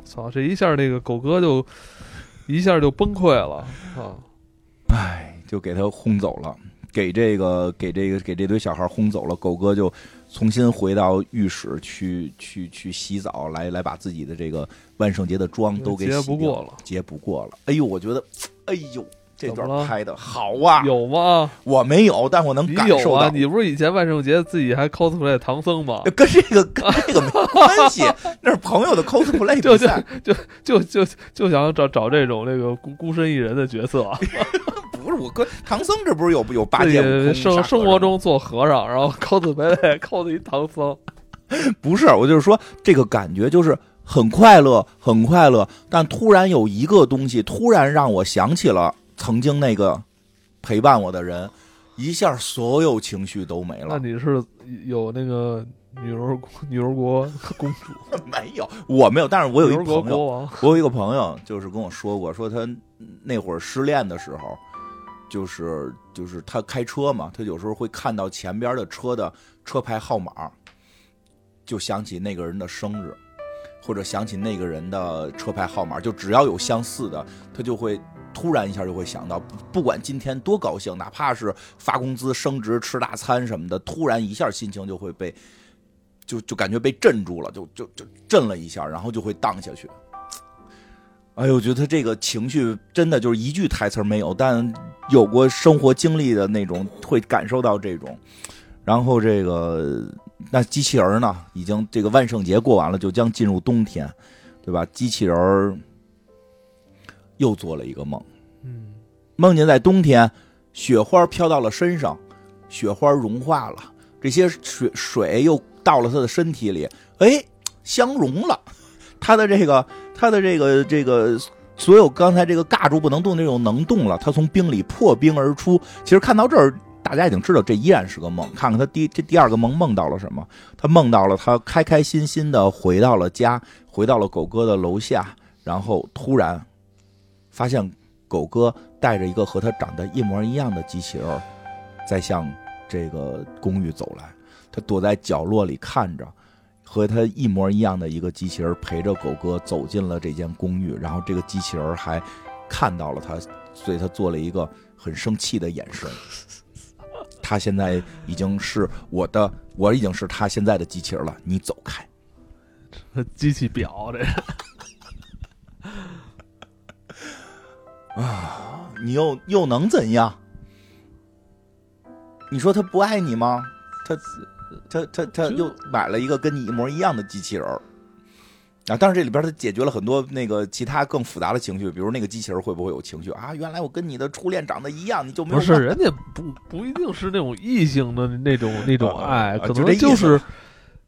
操，这一下这个狗哥就一下就崩溃了啊！唉，就给他轰走了，给这个给这个给这堆小孩轰走了。狗哥就重新回到浴室去去去洗澡，来来把自己的这个万圣节的妆都给劫洗掉不过了，劫不过了。哎呦，我觉得，哎呦，这段拍的好啊！有吗？我没有，但我能感受到。啊？你不是以前万圣节自己还 cosplay 唐僧吗？跟这个跟这个没关系，那是朋友的 cosplay 就就比赛，就就就想找找这种那个孤孤身一人的角色，不是我哥唐僧这不是有有八戒生生活中做和尚，然后 cosplay cos 一唐僧，不是，我就是说这个感觉就是很快乐，很快乐，但突然有一个东西突然让我想起了曾经那个陪伴我的人，一下所有情绪都没了那。你是有那个女儿女儿国公主，没有，我没有，但是我有一个朋友，我有一个朋友，就是跟我说过，说他那会儿失恋的时候，就是就是他开车嘛，他有时候会看到前边的车的车牌号码，就想起那个人的生日，或者想起那个人的车牌号码，就只要有相似的，他就会。突然一下就会想到，不管今天多高兴，哪怕是发工资、升职、吃大餐什么的，突然一下心情就会被，就就感觉被镇住了，就就就震了一下，然后就会荡下去。哎呦，我觉得他这个情绪真的就是一句台词没有，但有过生活经历的那种会感受到这种。然后这个那机器人呢，已经这个万圣节过完了，就将进入冬天，对吧？机器人儿又做了一个梦，嗯，梦见在冬天，雪花飘到了身上，雪花融化了，这些水水又到了他的身体里，哎，相融了。他的这个，他的这个这个，所有刚才这个尬住不能动的这种能动了，他从冰里破冰而出。其实看到这儿，大家已经知道这依然是个梦。看看他第这第二个梦梦到了什么？他梦到了他开开心心的回到了家，回到了狗哥的楼下，然后突然发现狗哥带着一个和他长得一模一样的机器人，在向这个公寓走来。他躲在角落里看着，和他一模一样的一个机器人陪着狗哥走进了这间公寓，然后这个机器人还看到了他，所以他做了一个很生气的眼神。他现在已经是我的，我已经是他现在的机器人了，你走开。这机器婊这你又又能怎样？你说他不爱你吗？他他他他又买了一个跟你一模一样的机器人儿啊！但是这里边他解决了很多那个其他更复杂的情绪，比如那个机器人会不会有情绪啊？原来我跟你的初恋长得一样，你就没有不是人家不不一定是那种异性的那种那种 啊爱，可能就是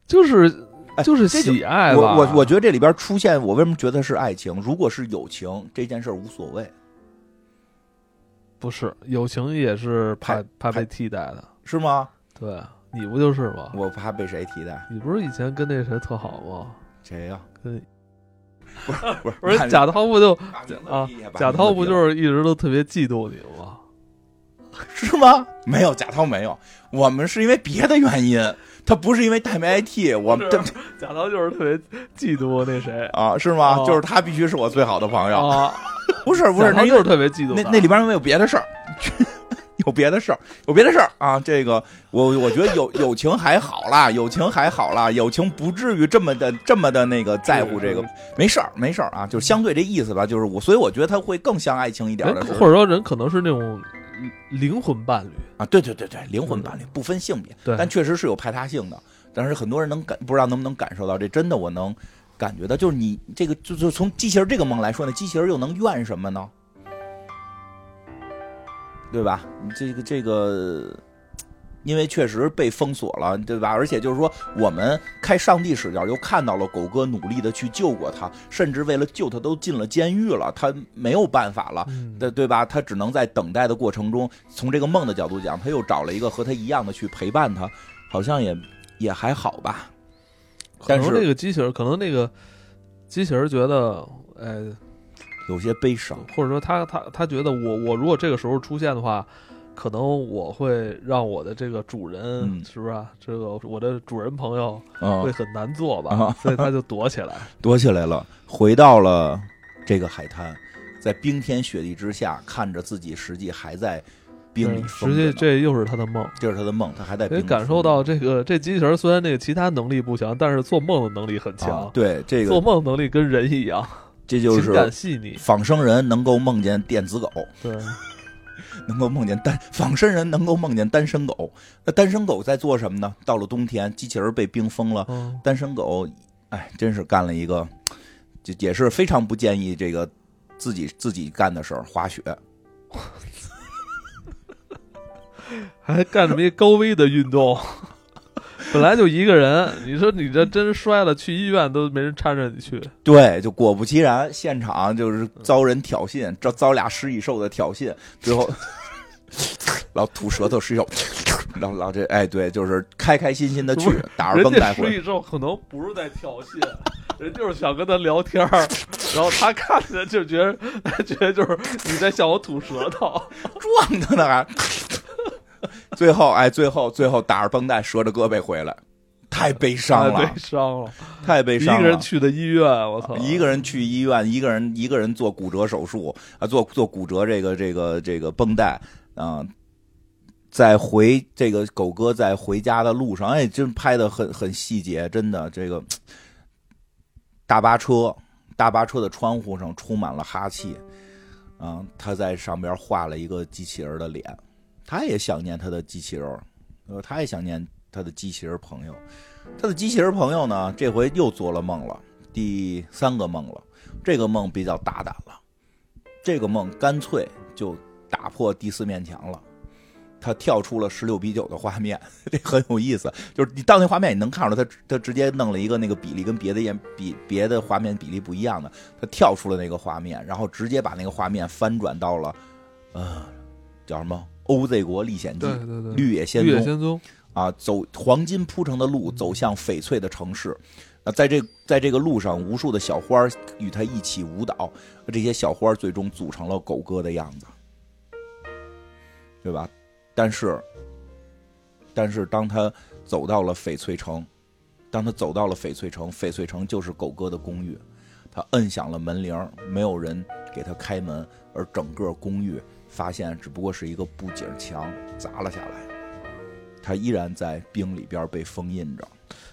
就是哎就是喜爱吧。我我我觉得这里边出现，我为什么觉得是爱情？如果是友情，这件事无所谓，不是友情也是怕怕被替代的。是吗？对你不就是吗？我怕被谁替代？你不是以前跟那谁特好吗？谁呀、跟不是不是不是贾涛不就啊贾涛不就是一直都特别嫉妒你吗？是吗？没有，贾涛没有，我们是因为别的原因，他不是因为戴没 IT，我们贾涛就是特别嫉妒那谁啊是吗？哦就是他必须是我最好的朋友，啊，不 是不是，那贾涛就是特别嫉妒那那里边有没有别的事儿，有别的事儿，有别的事儿啊。这个我我觉得友友情还好啦，友情还好啦，友情不至于这么的这么的那个在乎这个，没事儿没事儿啊，就是相对这意思吧，就是我，所以我觉得他会更像爱情一点的或者说人可能是那种灵魂伴侣，啊，对对对对，灵魂伴侣不分性别，对但确实是有排他性的。但是很多人能感，不知道能不能感受到，这真的我能感觉到，就是你这个，就就从机器人这个梦来说呢，机器人又能怨什么呢？对吧？你这个这个，因为确实被封锁了，对吧？而且就是说，我们开上帝视角，又看到了狗哥努力的去救过他，甚至为了救他都进了监狱了，他没有办法了。嗯对对吧？他只能在等待的过程中，从这个梦的角度讲，他又找了一个和他一样的去陪伴他，好像也也还好吧。可能但是那个机器人，可能那个机器人觉得，哎，有些悲伤，或者说他他他觉得我我如果这个时候出现的话，可能我会让我的这个主人，嗯是不是、啊？这个我的主人朋友会啊，很难做吧，啊所以他就躲起来。躲起来了，回到了这个海滩，在冰天雪地之下，看着自己实际还在冰封实际这又是他的梦。这是他的梦，他还在可以冰里感受到这个这机器人虽然那个其他能力不强，但是做梦的能力很强。啊对这个做，梦能力跟人一样，这就情感是细腻。仿生人能够梦见电子狗，对，能够梦见单仿生人能够梦见单身狗。那单身狗在做什么呢？到了冬天，机器人被冰封了，嗯，单身狗，哎，真是干了一个，就也是非常不建议这个自己自己干的事儿，滑雪。还干这么一高危的运动，本来就一个人，你说你这真摔了，去医院都没人搀着你去。对，就果不其然，现场就是遭人挑衅，遭遭俩食蚁兽的挑衅，最后 老吐舌头食蚁兽，老老这哎，对，就是开开心心的去打着绷带回食蚁兽可能不是在挑衅，人就是想跟他聊天儿，然后他看着就觉得 觉得就是你在向我吐舌头。撞他呢还。最后哎，最后最后打着绷带折着胳膊回来，太悲伤了，太悲伤了，太悲伤了。一个人去的医院，我操，一个人去医院，一个人一个人做骨折手术啊，做做骨折这个这个这个绷带啊，在回这个狗哥在回家的路上，哎，真拍的很很细节，真的这个大巴车大巴车的窗户上充满了哈气啊，他在上边画了一个机器人的脸，他也想念他的机器人，呃，他也想念他的机器人朋友。他的机器人朋友呢，这回又做了梦了，第三个梦了。这个梦比较大胆了，这个梦干脆就打破第四面墙了。他跳出了十六比九的画面，这很有意思。就是你到那画面，你能看出来他他直接弄了一个那个比例跟别的演比别的画面比例不一样的，他跳出了那个画面，然后直接把那个画面翻转到了，呃，叫什么《OZ 国历险记对》对对，绿野仙踪。绿野仙踪，啊，走黄金铺成的路，走向翡翠的城市。啊，在这在这个路上，无数的小花儿与他一起舞蹈，这些小花儿最终组成了狗哥的样子，对吧？但是，但是当他走到了翡翠城，当他走到了翡翠城，翡翠城就是狗哥的公寓，他摁响了门铃，没有人给他开门，而整个公寓发现只不过是一个布景墙砸了下来。他依然在冰里边被封印着。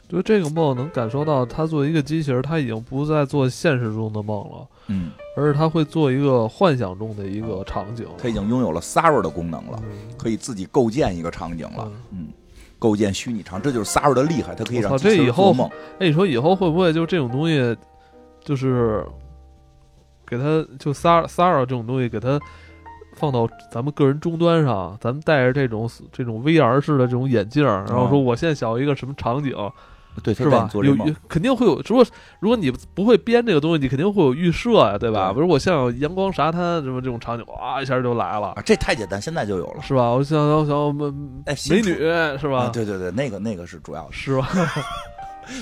就这个梦能感受到，他作为一个机器人，他已经不再做现实中的梦了，嗯，而是他会做一个幻想中的一个场景。他已经拥有了 Sara 的功能了，嗯可以自己构建一个场景了嗯。嗯，构建虚拟场，这就是 Sara 的厉害，他可以让机器人这以后做梦。哎，你说以后会不会就这种东西，就是给他就 Sara Sara 这种东西给他放到咱们个人终端上，咱们戴着这种这种 VR 式的这种眼镜，然后说我现在想要一个什么场景，对，他是吧？有肯定会有，如果如果你不会编这个东西，你肯定会有预设呀，对吧？比如我像有阳光沙滩什么这种场景，哇一下就来了啊，，这太简单，现在就有了。是吧？我想想想我们哎，美女是吧？啊，对对对，那个那个是主要的。是吧？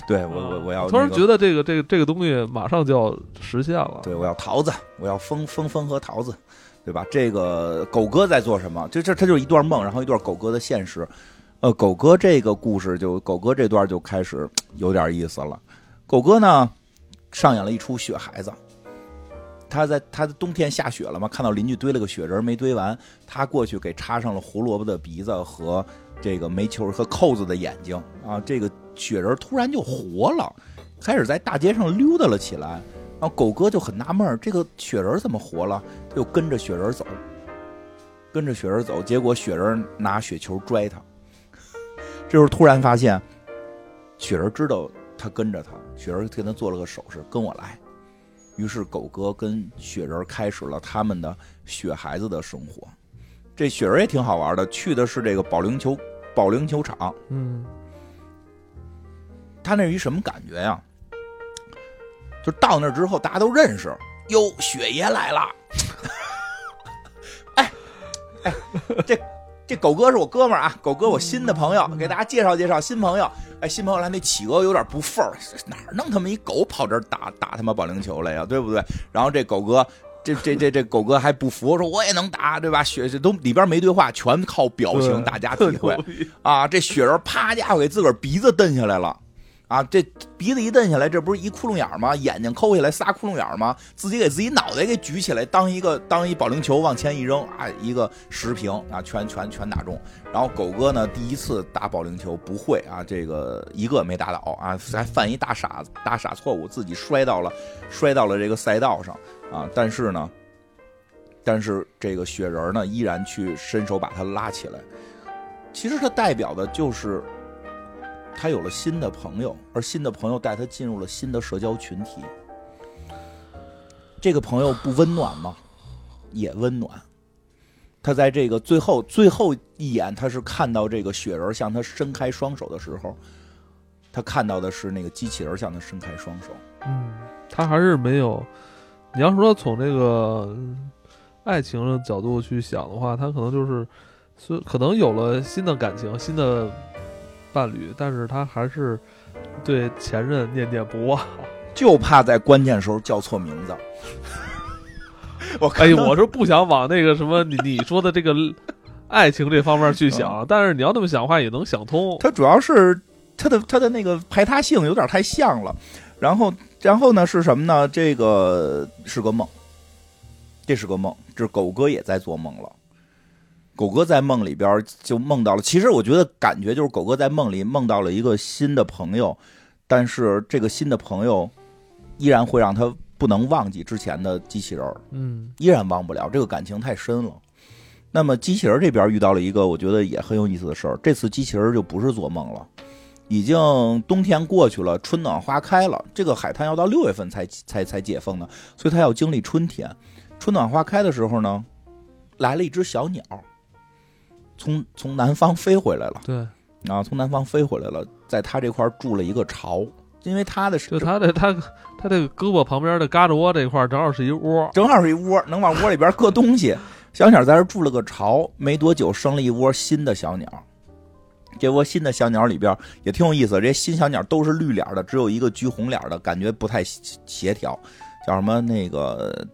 对我我我要 突然觉得这个这个这个东西马上就要实现了。对，我要桃子，我要风风风和桃子，对吧？这个狗哥在做什么？这这他就是一段梦，然后一段狗哥的现实。呃，狗哥这个故事就狗哥这段就开始有点意思了。狗哥呢上演了一出雪孩子，他在他的冬天下雪了嘛，看到邻居堆了个雪人没堆完，他过去给插上了胡萝卜的鼻子和这个煤球和扣子的眼睛啊，这个雪人突然就活了，开始在大街上溜达了起来。然后狗哥就很纳闷儿，这个雪人怎么活了？他就跟着雪人走，跟着雪人走，结果雪人拿雪球拽他。这时候突然发现，雪人知道他跟着他，雪人跟他做了个手势，跟我来。于是狗哥跟雪人开始了他们的雪孩子的生活。这雪人也挺好玩的，去的是这个保龄球保龄球场，嗯，他那是一什么感觉呀？就到那儿之后，大家都认识，哟，雪爷来了。哎，哎，这这狗哥是我哥们儿啊，狗哥我新的朋友，给大家介绍介绍新朋友。哎，新朋友来，那企鹅有点不忿儿，哪儿弄他妈一狗跑这儿打打他妈保龄球来呀，对不对？然后这狗哥这这这这狗哥还不服，说我也能打，对吧？雪这都里边没对话，全靠表情大家体会啊！这雪人啪家伙给自个儿鼻子蹬下来了。啊，这鼻子一瞪下来，这不是一窟窿眼吗？眼睛抠下来仨窟窿眼吗？自己给自己脑袋给举起来，当一个当一保龄球往前一扔，啊，一个十平啊，全全全打中。然后狗哥呢，第一次打保龄球不会啊，这个一个没打倒啊，还犯一大傻大傻错误，自己摔到了摔到了这个赛道上啊。但是呢，但是这个雪人呢，依然去伸手把他拉起来。其实他代表的就是。他有了新的朋友，而新的朋友带他进入了新的社交群体。这个朋友不温暖吗？也温暖。他在这个最后最后一眼，他是看到这个雪人向他伸开双手的时候，他看到的是那个机器人向他伸开双手。嗯，他还是没有。你要说从这个爱情的角度去想的话，他可能就是，所可能有了新的感情，新的。伴侣，但是他还是对前任念念不忘，就怕在关键时候叫错名字。我哎，我是不想往那个什么你你说的这个爱情这方面去想，但是你要那么想的话，也能想通。他主要是他的他的那个排他性有点太像了，然后然后呢是什么呢？这个是个梦，这是个梦，这狗哥也在做梦了。狗哥在梦里边就梦到了，其实我觉得感觉就是狗哥在梦里梦到了一个新的朋友，但是这个新的朋友依然会让他不能忘记之前的机器人嗯，依然忘不了，这个感情太深了。那么机器人这边遇到了一个我觉得也很有意思的事儿，这次机器人就不是做梦了，已经冬天过去了，春暖花开了，这个海滩要到六月份才才才解封呢，所以他要经历春天，春暖花开的时候呢，来了一只小鸟。从从南方飞回来了，对，然后从南方飞回来了，在他这块住了一个巢，因为他的就他的他他这个胳膊旁边的嘎吱窝这块正好是一窝，正好是一窝，能往窝里边搁东西。小鸟在这住了个巢，没多久生了一窝新的小鸟。这窝新的小鸟里边也挺有意思，这些新小鸟都是绿脸的，只有一个橘红脸的，感觉不太协调，叫什么那个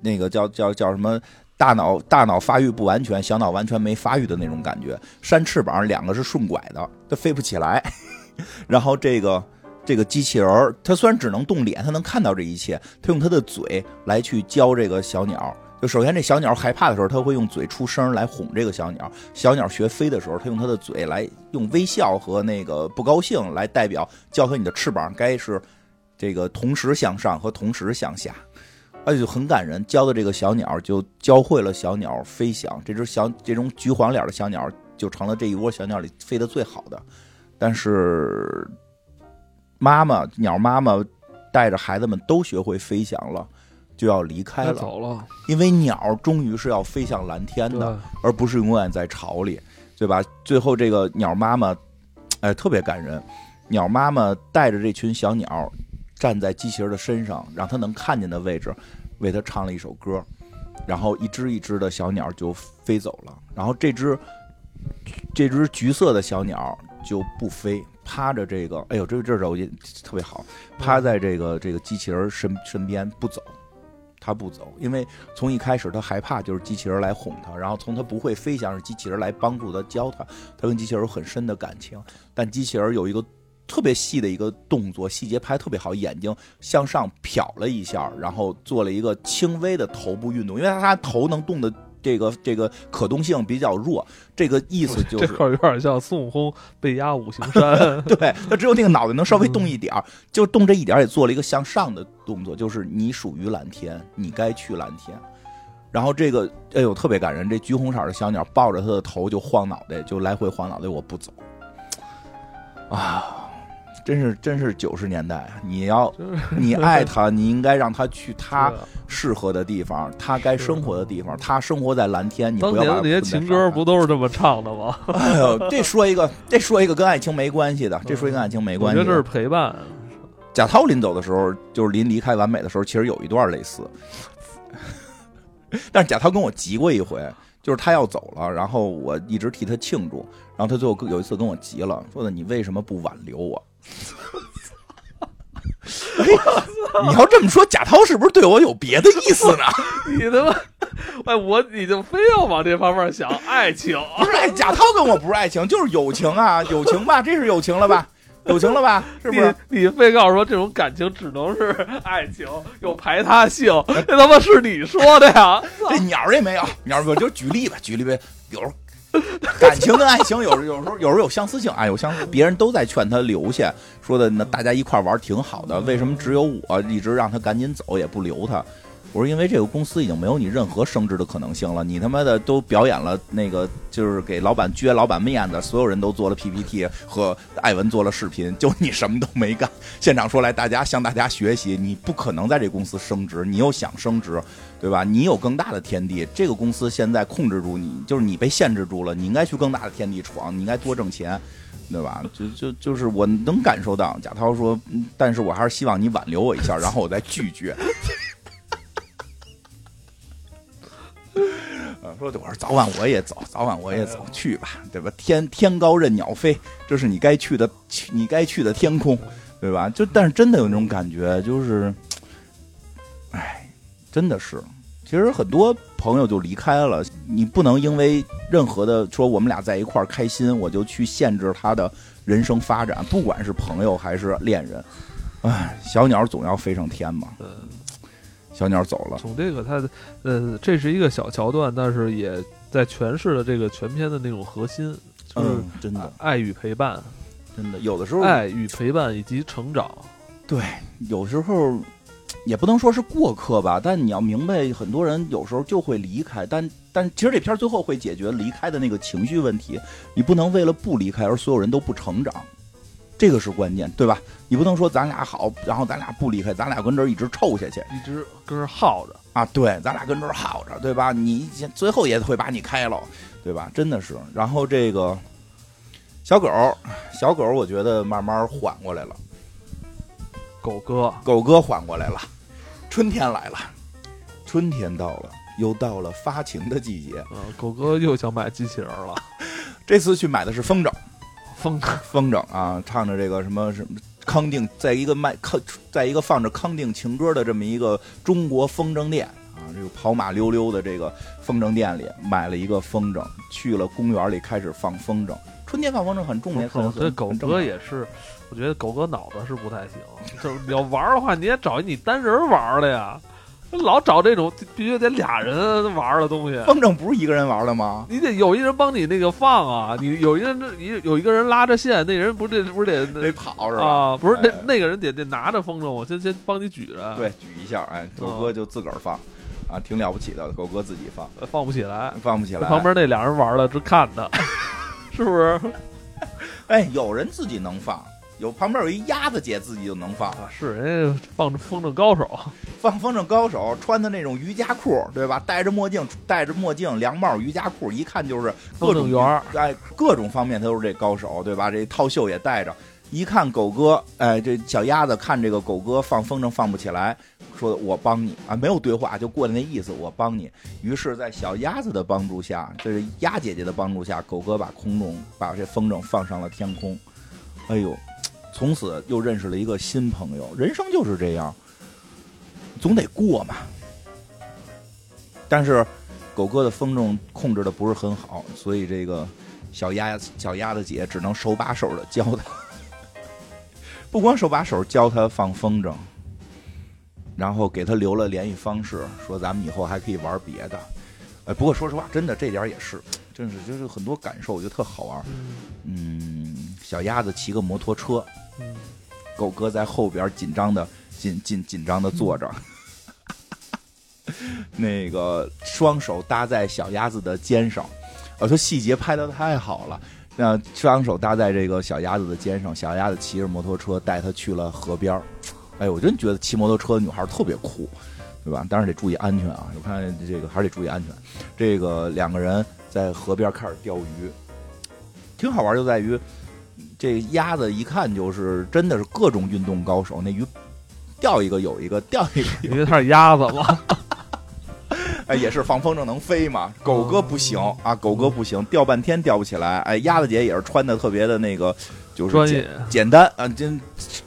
那个叫叫叫什么？大脑大脑发育不完全，小脑完全没发育的那种感觉。扇翅膀，两个是顺拐的，它飞不起来。然后这个这个机器人它虽然只能动脸，它能看到这一切。它用它的嘴来去教这个小鸟。就首先这小鸟害怕的时候，它会用嘴出声来哄这个小鸟。小鸟学飞的时候，它用它的嘴来用微笑和那个不高兴来代表教它你的翅膀该是这个同时向上和同时向下。而且就很感人，教的这个小鸟就教会了小鸟飞翔。这只小这种橘黄脸的小鸟就成了这一窝小鸟里飞得最好的。但是妈妈鸟妈妈带着孩子们都学会飞翔了，就要离开了，走了。因为鸟终于是要飞向蓝天的，而不是永远在巢里，对吧？最后这个鸟妈妈，哎，特别感人。鸟妈妈带着这群小鸟。站在机器人的身上，让他能看见的位置，为他唱了一首歌，然后一只一只的小鸟就飞走了。然后这只这只橘色的小鸟就不飞，趴着这个，哎呦，这这手也特别好，趴在这个这个机器人身身边不走，他不走，因为从一开始他害怕就是机器人来哄他，然后从他不会飞翔是机器人来帮助他教他，他跟机器人有很深的感情，但机器人有一个。特别细的一个动作，细节拍特别好，眼睛向上瞟了一下，然后做了一个轻微的头部运动，因为他头能动的这个这个可动性比较弱，这个意思 就是这块有点像孙悟空被压五行山，对他只有那个脑袋能稍微动一点就动这一点也做了一个向上的动作，就是你属于蓝天，你该去蓝天。然后这个哎呦特别感人，这橘红色的小鸟抱着他的头就晃脑袋，就来回晃脑袋，我不走啊。真是真是九十年代啊！你要你 爱他，你应该让他去他适合的地方，他该生活的地方。他生活在蓝天，你不要把那些情歌不都是这么唱的吗？哎呦，这说一个，这说一个跟爱情没关系的，这说一个跟爱情没关系。我觉得这是陪伴。贾涛临走的时候，就是临离开完美的时候，其实有一段类似。但是贾涛跟我急过一回，就是他要走了，然后我一直替他庆祝，然后他最后有一次跟我急了，说的你为什么不挽留我？你要这么说，贾涛是不是对我有别的意思呢？你他妈，哎，我你就非要往这方面想，爱情 不是，哎，贾涛跟我不是爱情，就是友情啊，友情吧，这是友情了吧？友情了吧？是不是？你你非告诉说这种感情只能是爱情，有排他性，这他妈是你说的呀？这鸟儿也没有，鸟儿我就举例吧，举例呗，比如 感情跟爱情有有时候有时候有相似性啊，有相似，别人都在劝他留下，说的那大家一块玩挺好的，为什么只有我一直让他赶紧走也不留他？我说因为这个公司已经没有你任何升职的可能性了，你他妈的都表演了那个就是给老板撅老板面子，所有人都做了 PPT 和艾文做了视频，就你什么都没干。现场说来大家向大家学习，你不可能在这公司升职，你又想升职，对吧？你有更大的天地，这个公司现在控制住你，就是你被限制住了，你应该去更大的天地闯，你应该多挣钱。对吧？就就就是我能感受到，贾涛说，但是我还是希望你挽留我一下，然后我再拒绝。说我说早晚我也走，早晚我也走，去吧，对吧？天天高任鸟飞，这是你该去的，你该去的天空，对吧？就但是真的有那种感觉，就是，哎，真的是，其实很多朋友就离开了，你不能因为任何的说我们俩在一块儿开心，我就去限制他的人生发展，不管是朋友还是恋人，哎，小鸟总要飞上天嘛。小鸟走了。从这个，它，呃，这是一个小桥段，但是也在诠释了这个全片的那种核心，就是真的爱与陪伴，真的有的时候爱与陪伴以及成长。对，有时候也不能说是过客吧，但你要明白，很多人有时候就会离开，但但其实这片最后会解决离开的那个情绪问题。你不能为了不离开而所有人都不成长。这个是关键，对吧？你不能说咱俩好，然后咱俩不离开，咱俩跟这儿一直臭下去，一直跟这儿耗着啊！对，咱俩跟这儿耗着，对吧？你最后也会把你开了，对吧？真的是。然后这个小狗，小狗，我觉得慢慢缓过来了。狗哥，狗哥缓过来了。春天来了，春天到了，又到了发情的季节。呃，狗哥又想买机器人了，这次去买的是风筝。风 风筝啊，唱着这个什么什么康定，在一个卖康，在一个放着康定情歌的这么一个中国风筝店啊，这个跑马溜溜的这个风筝店里买了一个风筝，去了公园里开始放风筝。春天放风筝很重要，这狗哥也是，我觉得狗哥脑子是不太行，就是你要玩的话，你也找一你单人玩的呀。老找这种必须得俩人玩的东西，风筝不是一个人玩的吗？你得有一人帮你那个放啊，你有一人一有一个人拉着线，那人不是得不是得得跑是吧？啊，不是那那个人得得拿着风筝，我先先帮你举着，对，举一下，哎，狗哥就自个儿放，啊，挺了不起的，狗哥自己放，放不起来，放不起来，旁边那俩人玩了直看他，是不是？哎，有人自己能放。有旁边有一鸭子姐自己就能放，是人家放风筝高手，放风筝高手穿的那种瑜伽裤，对吧？戴着墨镜，戴着墨镜，凉帽，瑜伽裤，一看就是各种员哎，各种方面他都是这高手，对吧？这套袖也戴着，一看狗哥，哎，这小鸭子看这个狗哥放风筝放不起来，说我帮你啊，没有对话，就过来那意思，我帮你。于是，在小鸭子的帮助下，这是鸭姐姐的帮助下，狗哥把空中把这风筝放上了天空，哎呦。从此又认识了一个新朋友，人生就是这样，总得过嘛。但是狗哥的风筝控制的不是很好，所以这个小鸭小鸭子姐只能手把手的教他，不光手把手教他放风筝，然后给他留了联系方式，说咱们以后还可以玩别的。哎，不过说实话，真的这点也是，真是就是很多感受，我觉得特好玩。嗯，小鸭子骑个摩托车。狗哥在后边紧张的紧紧紧张的坐着，那个双手搭在小鸭子的肩上，我说细节拍的太好了。那双手搭在这个小鸭子的肩上，小鸭子骑着摩托车带他去了河边哎，我真觉得骑摩托车的女孩特别酷，对吧？当然得注意安全啊！我看这个还是得注意安全。这个两个人在河边开始钓鱼，挺好玩，就在于。这鸭子一看就是真的是各种运动高手，那鱼钓一个有一个，钓一个，因为它是鸭子嘛。哎，也是放风筝能飞嘛。狗哥不行啊，狗哥不行，钓半天钓不起来。哎，鸭子姐也是穿的特别的那个，就是简简单啊，这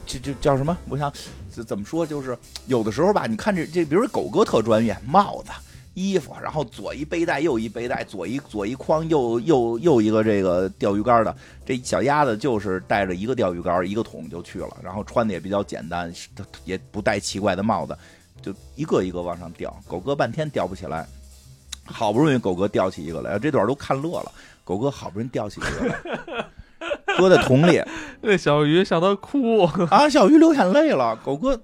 这这叫什么？我想怎怎么说？就是有的时候吧，你看这这，比如说狗哥特专业，帽子、衣服，然后左一背带，右一背带，左一左一筐，右右右一个这个钓鱼竿的。这小鸭子就是带着一个钓鱼竿，一个桶就去了，然后穿的也比较简单，也不戴奇怪的帽子，就一个一个往上钓。狗哥半天钓不起来，好不容易狗哥钓起一个来，这段都看乐了。狗哥好不容易钓起一个来。搁在桶里，那小鱼向他哭啊！小鱼流眼泪了。狗哥，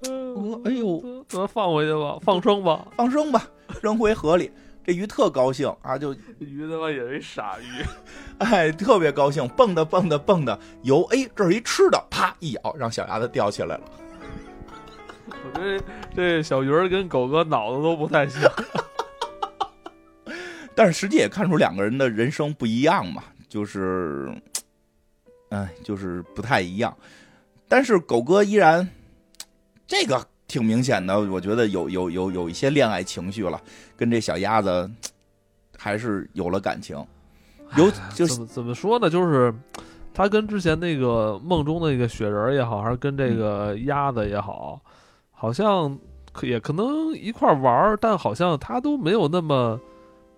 哎呦，怎么放回去吧？放生吧，放生吧，扔回河里。这鱼特高兴啊，就 鱼他妈也是一傻鱼，哎，特别高兴，蹦的蹦的蹦的游。哎，这是一吃的，啪一咬，让小鸭子钓起来了。我觉得这小鱼儿跟狗哥脑子都不太像，但是实际也看出两个人的人生不一样嘛，就是。哎，就是不太一样，但是狗哥依然，这个挺明显的，我觉得有有有有一些恋爱情绪了，跟这小鸭子还是有了感情。有就怎么怎么说呢？就是他跟之前那个梦中的那个雪人也好，还是跟这个鸭子也好，好像也可能一块玩但好像他都没有那么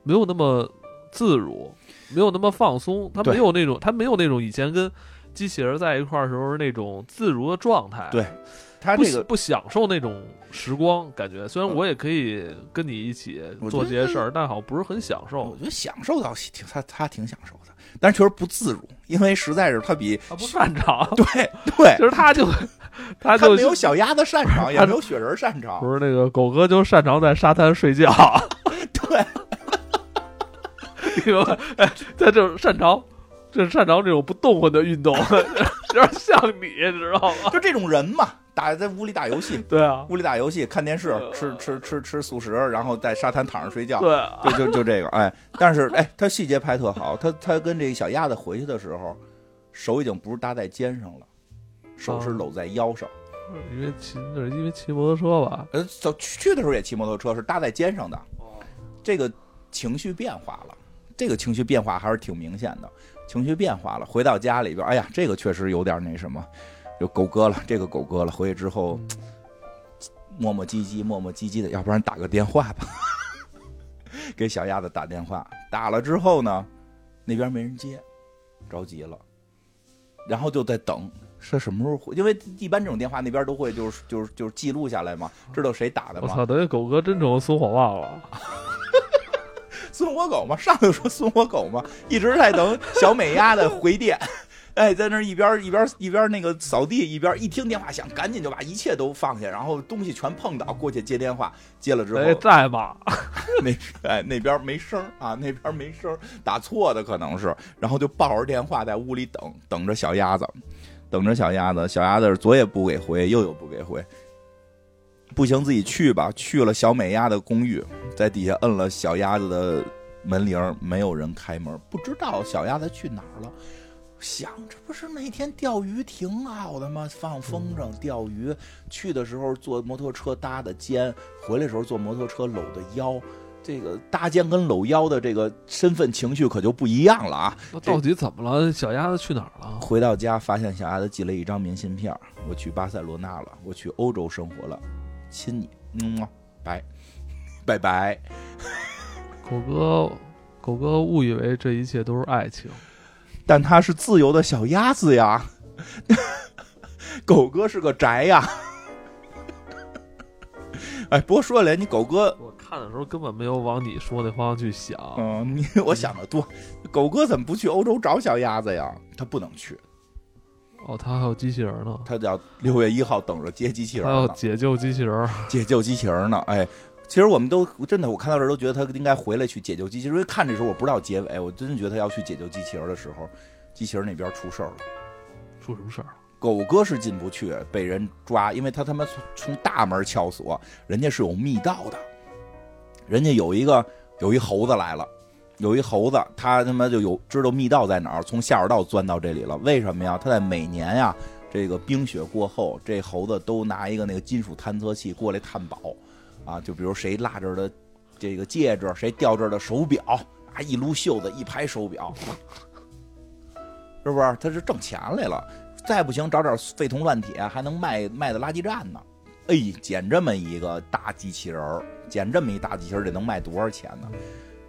没有那么自如。没有那么放松，他没有那种，他没有那种以前跟机器人在一块儿时候那种自如的状态。对，他这个不享受那种时光感觉。虽然我也可以跟你一起做这些事儿，但好像不是很享受。我觉得享受倒挺他他挺享受的，但是确实不自如，因为实在是他比他不擅长。对对，就是他就他就没有小鸭子擅长，也没有雪人擅长。不是那个狗哥就擅长在沙滩睡觉。对。明白？哎，他就擅长，就擅长这种不动换的运动，有点像你，知道吗？就这种人嘛，打在屋里打游戏，对啊，屋里打游戏，看电视，吃吃吃吃素食，然后在沙滩躺着睡觉，对，就就就这个，哎，但是哎，他细节拍特好，他他跟这个小鸭子回去的时候，手已经不是搭在肩上了，手是搂在腰上，因为骑那是因为骑摩托车吧？呃，走去的时候也骑摩托车，是搭在肩上的，这个情绪变化了。这个情绪变化还是挺明显的，情绪变化了。回到家里边，哎呀，这个确实有点那什么，就狗哥了。这个狗哥了，回去之后磨磨唧唧、磨磨唧唧的，要不然打个电话吧，给小鸭子打电话。打了之后呢，那边没人接，着急了，然后就在等，是什么时候回？因为一般这种电话那边都会就是就是就是记录下来嘛，知道谁打的吗？我操，等于狗哥真成孙火旺了。孙火狗嘛，上就说孙火狗嘛，一直在等小美鸭的回电，哎，在那一边一边一边那个扫地，一边一听电话响，赶紧就把一切都放下，然后东西全碰倒，过去接电话，接了之后在吗？那哎那边没声啊，那边没声，打错的可能是，然后就抱着电话在屋里等，等着小鸭子，等着小鸭子，小鸭子左也不给回，右也不给回。不行，自己去吧。去了小美鸭的公寓，在底下摁了小鸭子的门铃，没有人开门，不知道小鸭子去哪儿了。想，这不是那天钓鱼挺好的吗？放风筝钓鱼，去的时候坐摩托车搭的肩，回来时候坐摩托车搂的腰。这个搭肩跟搂腰的这个身份情绪可就不一样了啊！那到底怎么了？小鸭子去哪儿了？回到家发现小鸭子寄了一张明信片，我去巴塞罗那了，我去欧洲生活了。亲你，嗯，拜，拜拜。狗哥，狗哥误以为这一切都是爱情，但他是自由的小鸭子呀。狗哥是个宅呀。哎，不过说起来，你狗哥，我看的时候根本没有往你说那方向去想。嗯，你我想的多。狗哥怎么不去欧洲找小鸭子呀？他不能去。哦，他还有机器人呢，他叫六月一号等着接机器人，解救机器人，解救机器人呢。哎，其实我们都真的，我看到这都觉得他应该回来去解救机器人。因为看这时候我不知道结尾，我真的觉得他要去解救机器人的时候，机器人那边出事儿了。出什么事儿？狗哥是进不去，被人抓，因为他他妈从从大门撬锁，人家是有密道的，人家有一个有一猴子来了。有一猴子，他他妈就有知道密道在哪儿，从下水道钻到这里了。为什么呀？他在每年呀，这个冰雪过后，这猴子都拿一个那个金属探测器过来探宝，啊，就比如谁落这儿的这个戒指，谁掉这儿的手表，啊，一撸袖子，一拍手表，是不是？他是挣钱来了。再不行，找点废铜烂铁，还能卖卖的垃圾站呢。哎，捡这么一个大机器人儿，捡这么一大机器人儿，得能卖多少钱呢？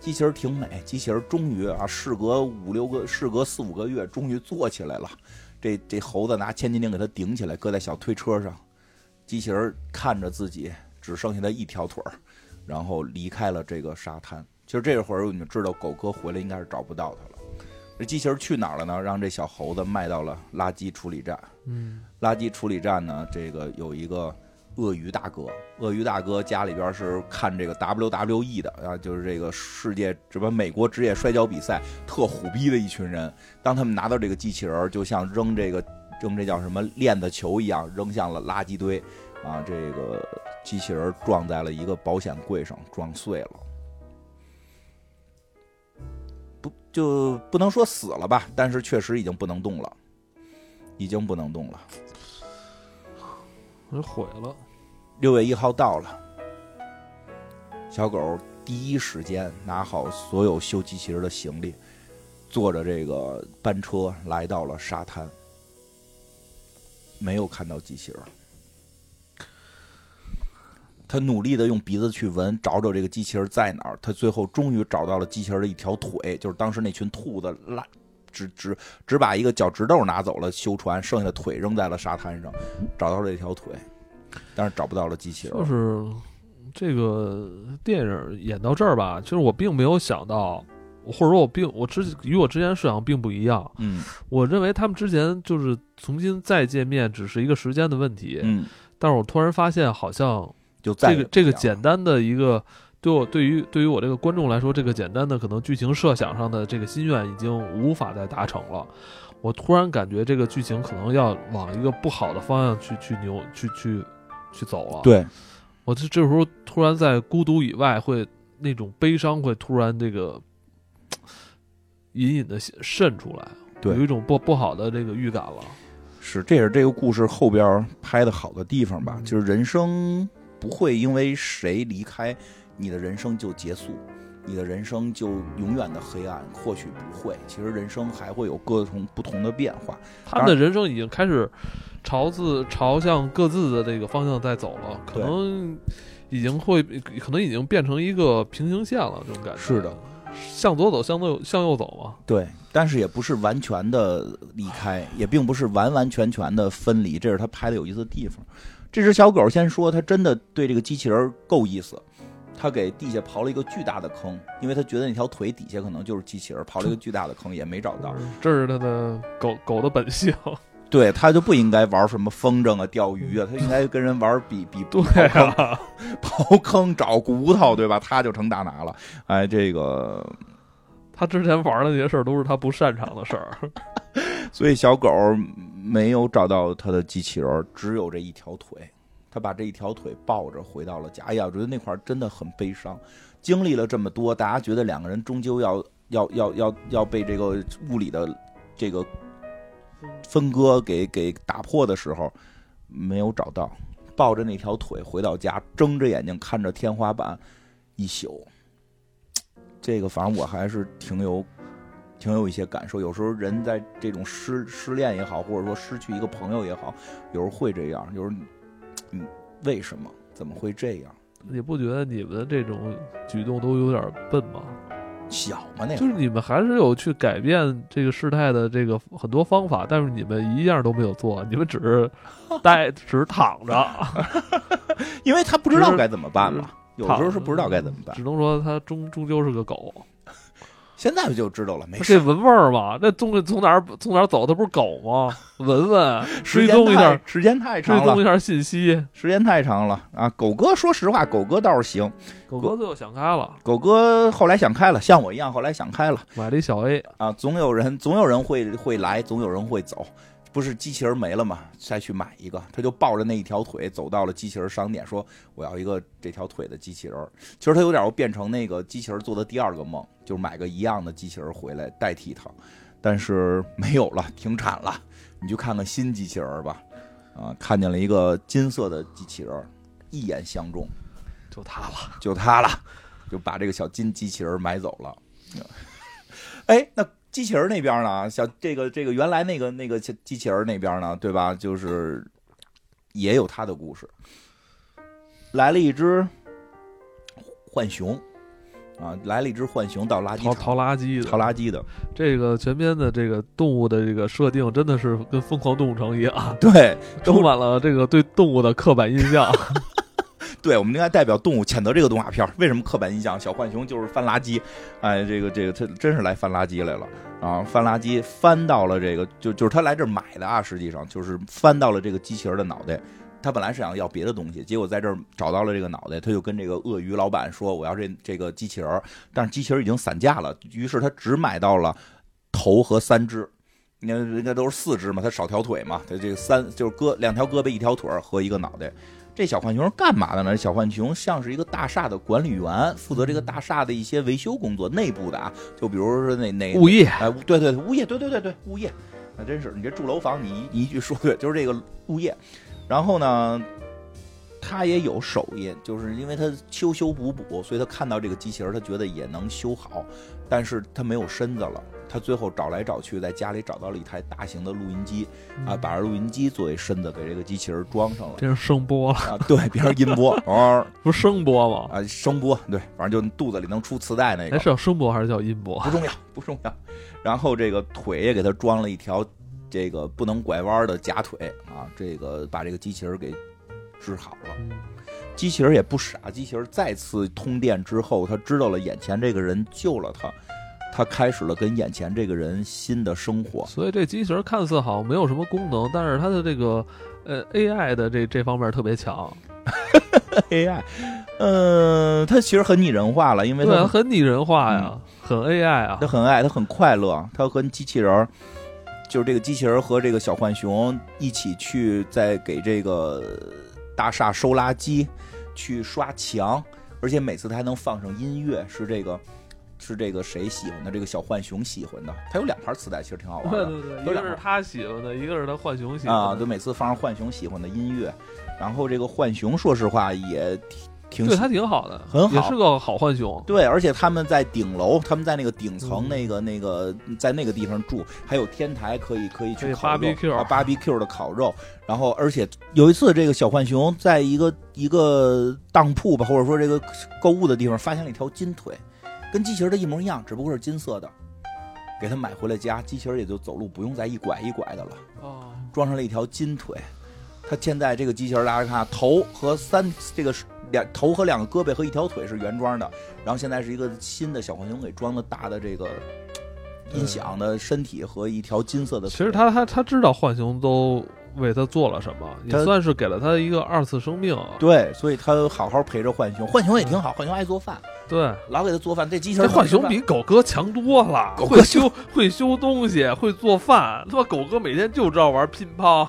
机器人挺美，机器人终于啊，事隔五六个，事隔四五个月，终于坐起来了。这这猴子拿千斤顶给它顶起来，搁在小推车上。机器人看着自己只剩下它一条腿儿，然后离开了这个沙滩。其实这会儿你们知道，狗哥回来应该是找不到它了。这机器人去哪儿了呢？让这小猴子卖到了垃圾处理站。嗯，垃圾处理站呢，这个有一个鳄鱼大哥，鳄鱼大哥家里边是看这个 WWE 的啊，就是这个世界什么美国职业摔跤比赛特虎逼的一群人。当他们拿到这个机器人，就像扔这个扔这叫什么链子球一样，扔向了垃圾堆。啊，这个机器人撞在了一个保险柜上，撞碎了。不就不能说死了吧？但是确实已经不能动了，已经不能动了。给毁了。六月一号到了，小狗第一时间拿好所有修机器人的行李，坐着这个班车来到了沙滩，没有看到机器人。他努力的用鼻子去闻，找找这个机器人在哪儿。他最后终于找到了机器人的一条腿，就是当时那群兔子拉，只只只把一个脚趾头拿走了修船，剩下的腿扔在了沙滩上，找到了这条腿，但是找不到了机器人。就是这个电影演到这儿吧，其实我并没有想到，或者说我并我之与我之前设想并不一样。嗯我认为他们之前就是重新再见面只是一个时间的问题，嗯，但是我突然发现好像就再这个这个简单的一个。对我对于对于我这个观众来说，这个简单的可能剧情设想上的这个心愿已经无法再达成了。我突然感觉这个剧情可能要往一个不好的方向去去扭去去去走了。对我这这时候突然在孤独以外，会那种悲伤会突然这个隐隐的渗出来，对有一种不不好的这个预感了。是，这也是这个故事后边拍的好的地方吧？嗯就是人生不会因为谁离开，你的人生就结束，你的人生就永远的黑暗。或许不会，其实人生还会有各种不同的变化。他们的人生已经开始朝自朝向各自的这个方向在走了，可能已经会可能已经变成一个平行线了，这种感觉。是的，向左走，向右向右走嘛。对，但是也不是完全的离开，也并不是完完全全的分离，这是他拍的有意思的地方。这只小狗先说，它真的对这个机器人够意思。他给地下刨了一个巨大的坑，因为他觉得那条腿底下可能就是机器人，刨了一个巨大的坑也没找到。这是他的狗狗的本性。对，他就不应该玩什么风筝啊、钓鱼啊，他应该跟人玩比比对刨坑、啊，刨坑找骨头，对吧？他就成大拿了。哎，这个，他之前玩的那些事儿都是他不擅长的事儿。所以小狗没有找到他的机器人，只有这一条腿。他把这一条腿抱着回到了家。哎呀，我觉得那块真的很悲伤。经历了这么多，大家觉得两个人终究要要要要要被这个物理的这个分割给给打破的时候，没有找到。抱着那条腿回到家，睁着眼睛看着天花板一宿。这个反正我还是挺有挺有一些感受。有时候人在这种失失恋也好，或者说失去一个朋友也好，有时候会这样。有时候，嗯，为什么？怎么会这样？你不觉得你们的这种举动都有点笨吗？小嘛那个就是你们还是有去改变这个事态的这个很多方法，但是你们一样都没有做，你们只是待，只是躺着，因为他不知道该怎么办嘛。有时候是不知道该怎么办只。能说他终终究是个狗。现在不就知道了，没事这。闻味儿嘛，那东西从哪儿从哪儿走，它不是狗吗？闻闻，追踪一下，时间太长了，追踪一下信息。时间太长了啊！狗哥，说实话，狗哥倒是行。狗哥最后想开了，狗哥后来想开了，像我一样，后来想开了买了一小 A，啊。总有人，总有人会会来，总有人会走。不是机器人没了嘛，再去买一个。他就抱着那一条腿走到了机器人商店，说：“我要一个这条腿的机器人。”其实他有点要变成那个机器人做的第二个梦，就是买个一样的机器人回来代替他。但是没有了，停产了。你去看看新机器人吧，啊，看见了一个金色的机器人，一眼相中，就他了。就他了，就把这个小金机器人买走了。哎，那机器人那边呢？小这个这个原来那个那个机器人那边呢，对吧？就是也有他的故事。来了一只浣熊，啊，来了一只浣熊到垃圾淘场淘垃圾的淘垃圾的，这个全篇的这个动物的这个设定，真的是跟《疯狂动物城》一样，对，充满了这个对动物的刻板印象。对，我们应该代表动物谴责这个动画片。为什么刻板印象？小浣熊就是翻垃圾，哎，这个这个他真是来翻垃圾来了啊！翻垃圾翻到了这个，就就是他来这儿买的啊，实际上就是翻到了这个机器人的脑袋。他本来是想要别的东西，结果在这儿找到了这个脑袋，他就跟这个鳄鱼老板说：“我要这这个机器人儿。”但是机器人已经散架了，于是他只买到了头和三只。你看人家都是四只嘛，他少条腿嘛，他这个三就是胳两条胳膊一条腿和一个脑袋。这小浣熊是干嘛的呢？小浣熊像是一个大厦的管理员，负责这个大厦的一些维修工作，内部的啊，就比如说那那物业，哎，对对物业，对对对对物业，那真是你这住楼房，你一你一句说对，就是这个物业。然后呢，他也有手艺，就是因为他修修补补，所以他看到这个机器人，他觉得也能修好，但是他没有身子了。他最后找来找去，在家里找到了一台大型的录音机，啊，把这录音机作为身子给这个机器人装上了。这是声波了，啊，对，变成音波，哦，不是声波吗？啊，声波，对，反正就肚子里能出磁带那个。哎，是叫声波还是叫音波？不重要，不重要。然后这个腿也给他装了一条这个不能拐弯的假腿啊，这个把这个机器人给治好了。机器人也不傻，机器人再次通电之后，他知道了眼前这个人救了他，他开始了跟眼前这个人新的生活。所以这机器人看似好像没有什么功能，但是它的这个呃 AI 的这这方面特别强。AI，呃，它其实很拟人化了，因为它很拟人化呀，很 AI 啊它。很爱，它很快乐，他和机器人儿，就是这个机器人儿和这个小浣熊一起去在给这个大厦收垃圾，去刷墙，而且每次它还能放上音乐，是这个是这个谁喜欢的？这个小浣熊喜欢的。他有两盘磁带，其实挺好玩的。对对对，有两个一个是他喜欢的，一个是他浣熊喜欢的啊，对，每次放上浣熊喜欢的音乐，然后这个浣熊说实话也挺挺对他挺好的，很好也是个好浣熊。对，而且他们在顶楼，他们在那个顶层嗯那个、那个在那个地方住，还有天台可以可以可以去烤肉 BBQ 啊 BBQ 的烤肉。然后，而且有一次，这个小浣熊在一个一个当铺吧，或者说这个购物的地方，发现了一条金腿，跟机器人的一模一样，只不过是金色的。给他买回了家，机器人也就走路不用再一拐一拐的了。哦，装上了一条金腿。他现在这个机器人，大家看，头和三这个是两头和两个胳膊和一条腿是原装的，然后现在是一个新的小浣熊给装的大的这个音响的身体和一条金色的。其实他他他知道浣熊都为他做了什么，也他算是给了他一个二次生命啊。对，所以他好好陪着浣熊。浣熊也挺好，浣熊爱做饭，对，老给他做饭。这机器这人浣熊比狗哥强多了，狗哥会修 会修东西，会做饭。他妈狗哥每天就知道玩乒乓，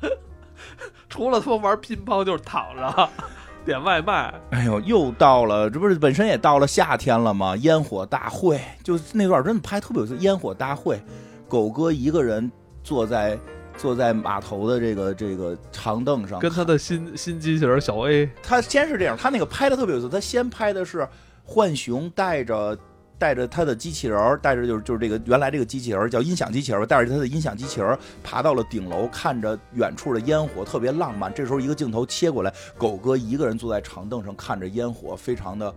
除了他妈玩乒乓就是躺着 点外卖。哎呦，又到了，这不是本身也到了夏天了吗？烟火大会，就是那段真的拍特别有意思。烟火大会，狗哥一个人坐在坐在码头的这个这个长凳上，跟他的新新机器人小 A，他先是这样，他那个拍的特别有意思，他先拍的是浣熊带着带着他的机器人儿，带着就是就是这个原来这个机器人儿叫音响机器人儿，带着他的音响机器人儿爬到了顶楼，看着远处的烟火，特别浪漫。这时候一个镜头切过来，狗哥一个人坐在长凳上看着烟火，非常的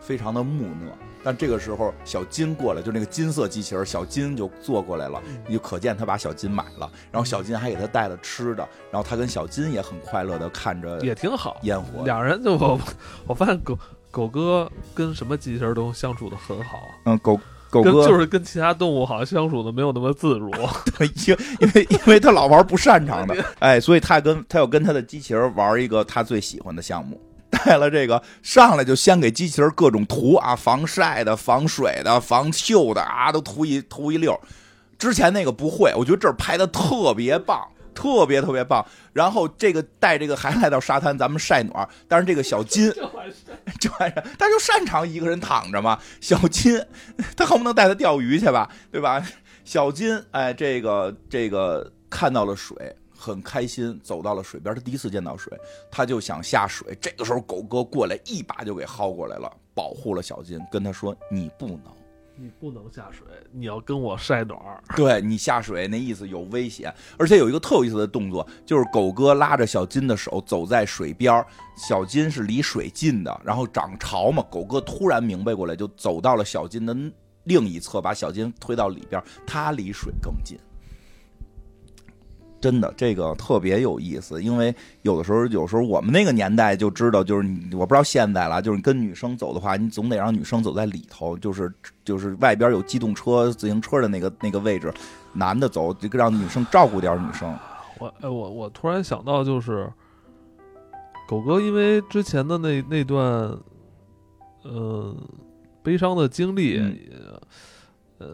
非常的木讷。但这个时候，小金过来，就那个金色机器人，小金就坐过来了，你就可见他把小金买了，然后小金还给他带了吃的，然后他跟小金也很快乐的看着也挺好。烟火。两人就我我发现狗狗哥跟什么机器人都相处的很好，嗯，狗狗哥就是跟其他动物好像相处的没有那么自如。因 因为因为他老玩不擅长的，哎，所以他跟他要跟他的机器人玩一个他最喜欢的项目。带了这个上来就先给机器人各种涂啊，防晒的、防水的、防锈的啊，都涂一涂一溜。之前那个不会，我觉得这儿拍的特别棒，特别特别棒。然后这个带这个还来到沙滩，咱们晒暖。但是这个小金就还是他就擅长一个人躺着嘛。小金他恨不能带他钓鱼去吧，对吧？小金哎，这个这个看到了水，很开心，走到了水边。他第一次见到水，他就想下水。这个时候，狗哥过来一把就给薅过来了，保护了小金，跟他说：“你不能。”你不能下水，你要跟我晒暖儿。对你下水那意思有危险，而且有一个特有意思的动作，就是狗哥拉着小金的手走在水边儿，小金是离水近的，然后涨潮嘛，狗哥突然明白过来，就走到了小金的另一侧，把小金推到里边儿，他离水更近。真的，这个特别有意思，因为有的时候，有时候我们那个年代就知道，就是你我不知道现在了，就是你跟女生走的话，你总得让女生走在里头，就是就是外边有机动车、自行车的那个那个位置，男的走，这个让女生照顾点女生。我哎，我我突然想到，就是狗哥因为之前的那那段，呃，悲伤的经历，嗯呃，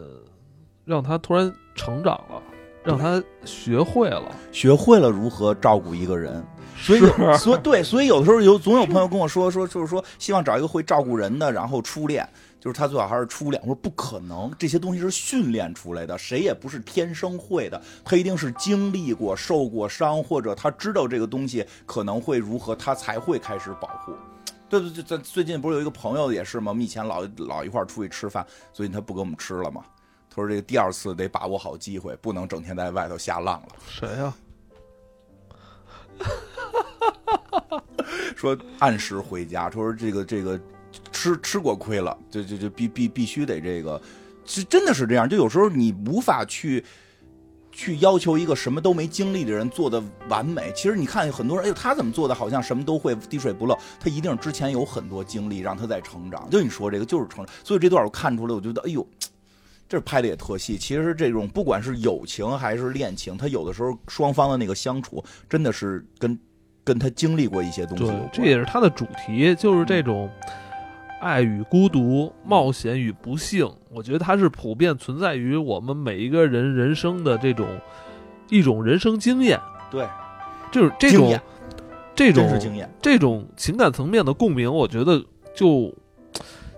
让他突然成长了，让他学会了。学会了如何照顾一个人，所以是所以对，所以有的时候有总有朋友跟我说说，就是说希望找一个会照顾人的，然后初恋，就是他最好还是初恋。我说不可能，这些东西是训练出来的，谁也不是天生会的，他一定是经历过、受过伤，或者他知道这个东西可能会如何，他才会开始保护。对对对，咱最近不是有一个朋友也是吗？我们以前老老一块儿出去吃饭，最近他不给我们吃了嘛。他说这个第二次得把握好机会，不能整天在外头瞎浪了。谁呀、说按时回家，说这个这个吃吃过亏了，就就就必必必须得这个，是真的是这样。就有时候你无法去去要求一个什么都没经历的人做的完美。其实你看很多人，哎呦，他怎么做的好像什么都会，滴水不漏。他一定之前有很多经历，让他在成长。就你说这个就是成长，所以这段我看出来，我觉得哎呦。这拍的也特细，其实这种不管是友情还是恋情，他有的时候双方的那个相处，真的是跟跟他经历过一些东西有对关。，这也是他的主题，就是这种爱与孤独、冒险与不幸。我觉得它是普遍存在于我们每一个人人生的这种一种人生经验，对，就是这种这种经验。这种情感层面的共鸣，我觉得就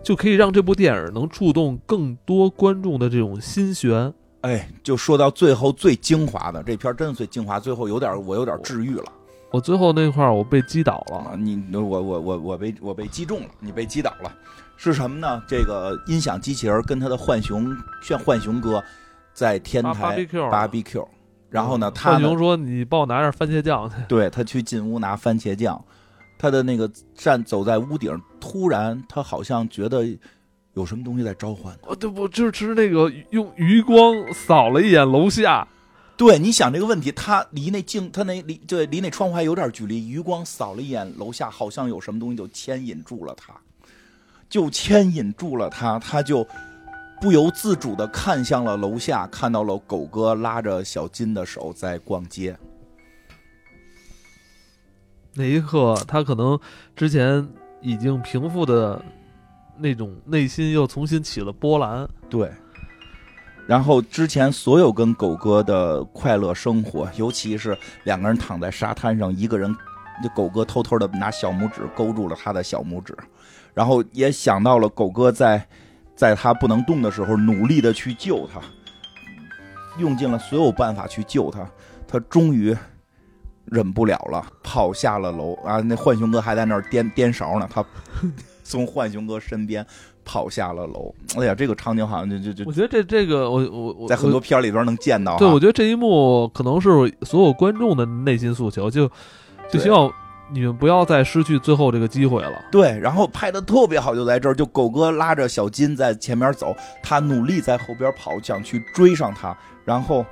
就可以让这部电影能触动更多观众的这种心弦。哎，就说到最后最精华的这片，真的最精华，最后有点我有点治愈了我最后那块儿我被击倒了，啊！你我我我我被我被击中了，你被击倒了，是什么呢？这个音响机器人跟他的浣熊炫浣熊哥在天台 BBQ 芭比 Q，然后呢，他呢浣熊说：“你帮我拿点番茄酱去。对他去进屋拿番茄酱，他的那个站走在屋顶，突然他好像觉得有什么东西在召唤”他。哦，对不，就是那个用余光扫了一眼楼下，对，你想这个问题，他离那镜，他那离对离那窗户还有点距离，余光扫了一眼楼下，好像有什么东西就牵引住了他，就牵引住了他，他就不由自主的看向了楼下，看到了狗哥拉着小金的手在逛街。那一刻，他可能之前已经平复的那种内心又重新起了波澜。对，然后之前所有跟狗哥的快乐生活，尤其是两个人躺在沙滩上，一个人，狗哥偷偷的拿小拇指勾住了他的小拇指，然后也想到了狗哥在在他不能动的时候努力的去救他，用尽了所有办法去救他，他终于。忍不了了，跑下了楼啊！那浣熊哥还在那儿颠颠勺呢，他 从浣熊哥身边跑下了楼。哎呀，这个场景好像就就就我觉得这这个，我我我在很多片儿里边能见到。对，我觉得这一幕可能是所有观众的内心诉求，就就希望你们不要再失去最后这个机会了。对，然后拍的特别好，就在这儿，就狗哥拉着小金在前面走，他努力在后边跑，想去追上他，然后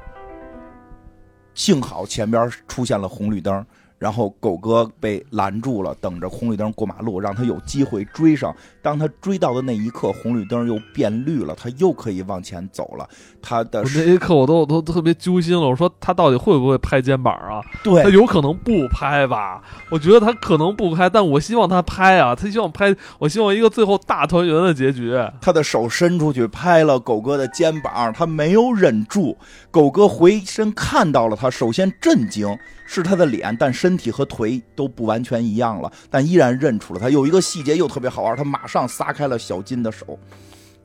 幸好前边出现了红绿灯，然后狗哥被拦住了，等着红绿灯过马路，让他有机会追上。当他追到的那一刻，红绿灯又变绿了，他又可以往前走了。他的那一刻我都我都特别揪心了，我说他到底会不会拍肩膀啊？对他有可能不拍吧？我觉得他可能不拍，但我希望他拍啊！他希望拍，我希望一个最后大团圆的结局。他的手伸出去拍了狗哥的肩膀，他没有忍住。狗哥回身看到了他，首先震惊是他的脸，但身体和腿都不完全一样了，但依然认出了他。有一个细节又特别好玩，他马上撒开了小金的手。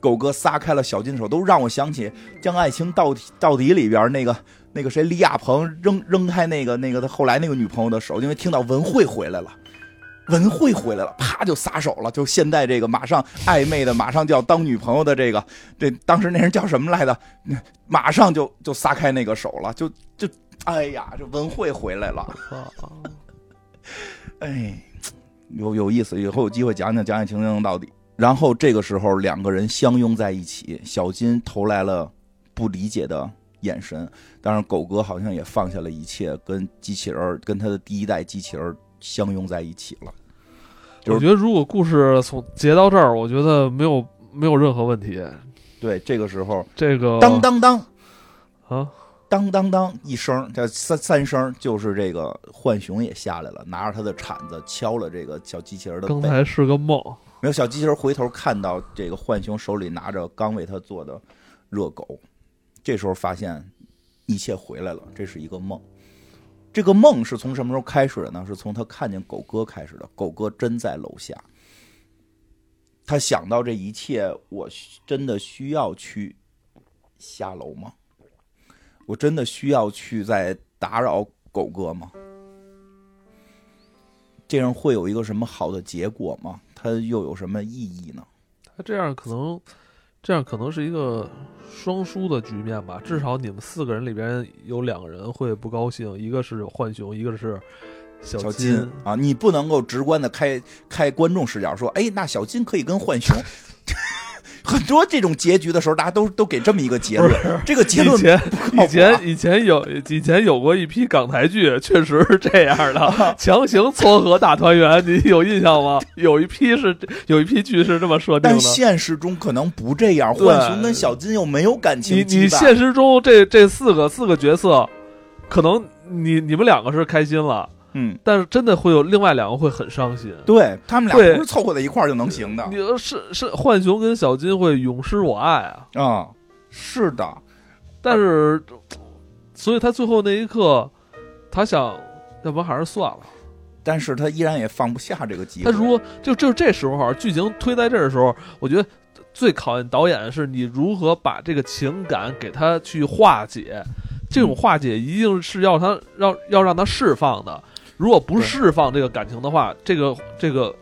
狗哥撒开了小金的手，都让我想起《将爱情到到底》里边那个那个谁李亚鹏扔扔开那个那个他后来那个女朋友的手，因为听到文慧回来了。文慧回来了，啪就撒手了。就现在这个马上暧昧的，马上就要当女朋友的这个，这当时那人叫什么来着？马上就就撒开那个手了，就就哎呀，这文慧回来了，哎，有有意思，以后有机会讲讲讲讲情情到底。然后这个时候两个人相拥在一起，小金投来了不理解的眼神，当然狗哥好像也放下了一切，跟机器人跟他的第一代机器人。相拥在一起了，我觉得如果故事从结到这儿，我觉得没有没有任何问题。对，这个时候，这个当当当啊，当当当一声，这三三声，就是这个浣熊也下来了，拿着他的铲子敲了这个小机器人的。刚才是个梦，没有小机器人回头看到这个浣熊手里拿着刚为他做的热狗，这时候发现一切回来了，这是一个梦。这个梦是从什么时候开始的呢？是从他看见狗哥开始的。狗哥真在楼下，他想到这一切，我真的需要去下楼吗？我真的需要去再打扰狗哥吗？这样会有一个什么好的结果吗？它又有什么意义呢？他这样可能。这样可能是一个双输的局面吧，至少你们四个人里边有两个人会不高兴，一个是浣熊，一个是小金啊，你不能够直观的开开观众视角说，哎，那小金可以跟浣熊。很多这种结局的时候，大家都都给这么一个结论。这个结论以前以前以前有以前有过一批港台剧，确实是这样的，强行撮合大团圆，你有印象吗？有一批是有一批剧是这么设定的，但现实中可能不这样。浣熊跟小金又没有感情。你你现实中这这四个四个角色，可能你你们两个是开心了。嗯，但是真的会有另外两个会很伤心，对他们俩不是凑合在一块儿就能行的。你是是浣熊跟小金会永失我爱啊啊，是的，但是，所以他最后那一刻，他想，要不还是算了。但是他依然也放不下这个机会。他如果就就这时候剧情推在这儿的时候，我觉得最考验导演的是你如何把这个情感给他去化解，这种化解一定是要他让要让他释放的。如果不释放这个感情的话，这个这个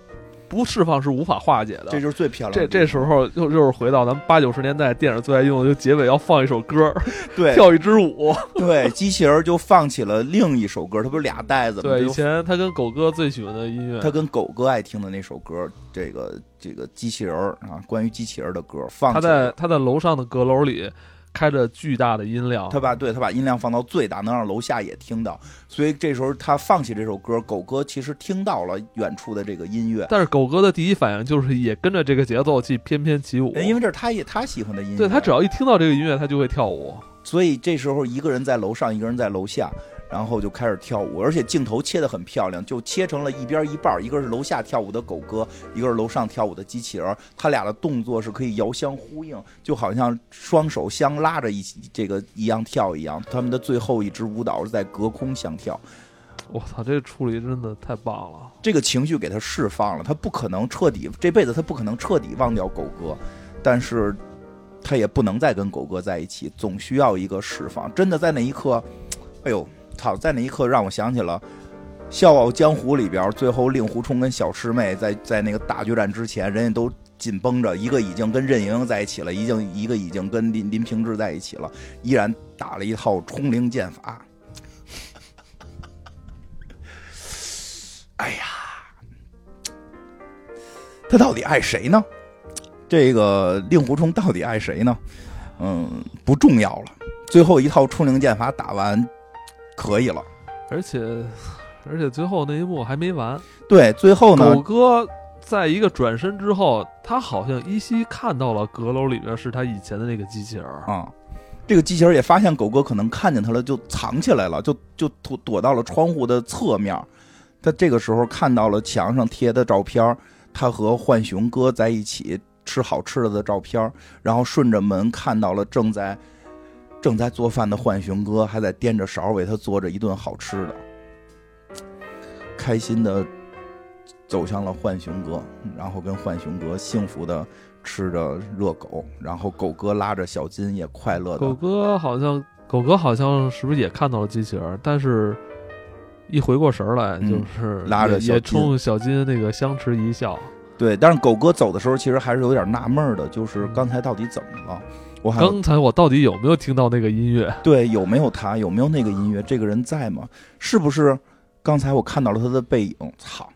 不释放是无法化解的。这就是最漂亮。这这时候又又是回到咱们八九十年代电影最爱用的，就结尾要放一首歌，对，跳一支舞。对，机器人就放起了另一首歌，它不是俩袋子吗？对，以前他跟狗哥最喜欢的音乐，他跟狗哥爱听的那首歌，这个这个机器人啊，关于机器人的歌，放他在他在楼上的阁楼里。开着巨大的音量，他把对他把音量放到最大，能让楼下也听到。所以这时候他放弃这首歌，狗哥其实听到了远处的这个音乐。但是狗哥的第一反应就是也跟着这个节奏去翩翩起舞，因为这是他也他喜欢的音乐。对他只要一听到这个音乐，他就会跳舞。所以这时候一个人在楼上，一个人在楼下。然后就开始跳舞，而且镜头切得很漂亮，就切成了一边一半，一个是楼下跳舞的狗哥，一个是楼上跳舞的机器人，他俩的动作是可以遥相呼应，就好像双手相拉着一起这个一样跳一样。他们的最后一支舞蹈是在隔空相跳。我操，这个处理真的太棒了！这个情绪给他释放了，他不可能彻底这辈子他不可能彻底忘掉狗哥，但是他也不能再跟狗哥在一起，总需要一个释放。真的在那一刻，哎呦！操，在那一刻让我想起了《笑傲江湖》里边，最后令狐冲跟小师妹在在那个大决战之前，人家都紧绷着，一个已经跟任盈盈在一起了，已经一个已经跟林林平之在一起了，依然打了一套冲灵剑法。哎呀，他到底爱谁呢？这个令狐冲到底爱谁呢？嗯，不重要了。最后一套冲灵剑法打完。可以了，而且，而且最后那一幕还没完。对，最后呢，狗哥在一个转身之后，他好像依稀看到了阁楼里面是他以前的那个机器人啊。这个机器人也发现狗哥可能看见他了，就 藏起来了，就就躲躲到了窗户的侧面。他这个时候看到了墙上贴的照片，他和浣熊哥在一起吃好吃的的照片，然后顺着门看到了正在。正在做饭的浣熊哥还在掂着勺为他做着一顿好吃的，开心的走向了浣熊哥，然后跟浣熊哥幸福的吃着热狗，然后狗哥拉着小金也快乐的。狗哥好像，狗哥好像是不是也看到了机器人？但是一回过神儿来，嗯就是拉着也冲小金那个相持一笑。对，但是狗哥走的时候，其实还是有点纳闷儿的，就是嗯刚才到底怎么了？我刚才我到底有没有听到那个音乐？对有没有他，有没有那个音乐？这个人在吗？是不是刚才我看到了他的背影？操！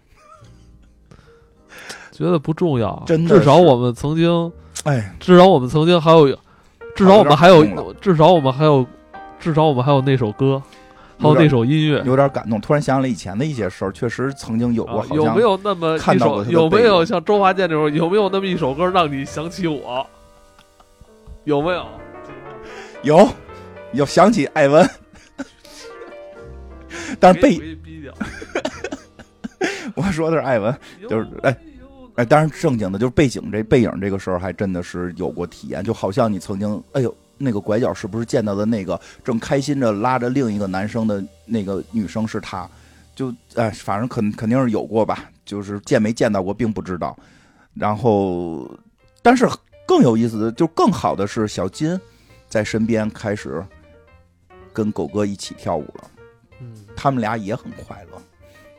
觉得不重要，真的至少我们曾经，哎，至少我们曾经还有，至少我们还有有，至少我们还有，至少我们还有那首歌，还有那首音乐。有点感动。突然想起了以前的一些事儿，确实曾经有过，啊好像有没有那么一首？有没有像周华健这种？有没有那么一首歌让你想起我？有没有？有有想起艾文，但是背给你逼掉。我说的是艾文，就是哎哎，当然正经的，就是背景这背影这个时候还真的是有过体验，就好像你曾经，哎呦，那个拐角是不是见到的那个正开心着拉着另一个男生的那个女生是他？就哎，反正肯肯定是有过吧，就是见没见到过并不知道。然后，但是更有意思的，就更好的是小金在身边开始跟狗哥一起跳舞了，嗯，他们俩也很快乐。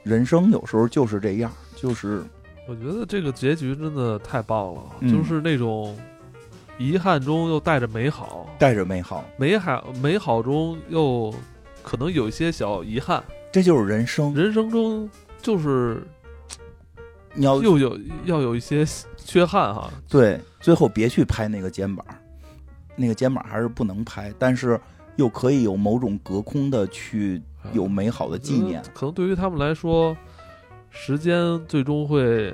人生有时候就是这样，就是我觉得这个结局真的太棒了，嗯就是那种遗憾中又带着美好，带着美好。美好美好中又可能有一些小遗憾。这就是人生。人生中就是你要又有要有一些缺憾哈，对，最后别去拍那个肩膀，那个肩膀还是不能拍，但是又可以有某种隔空的去有美好的纪念嗯。可能对于他们来说，时间最终会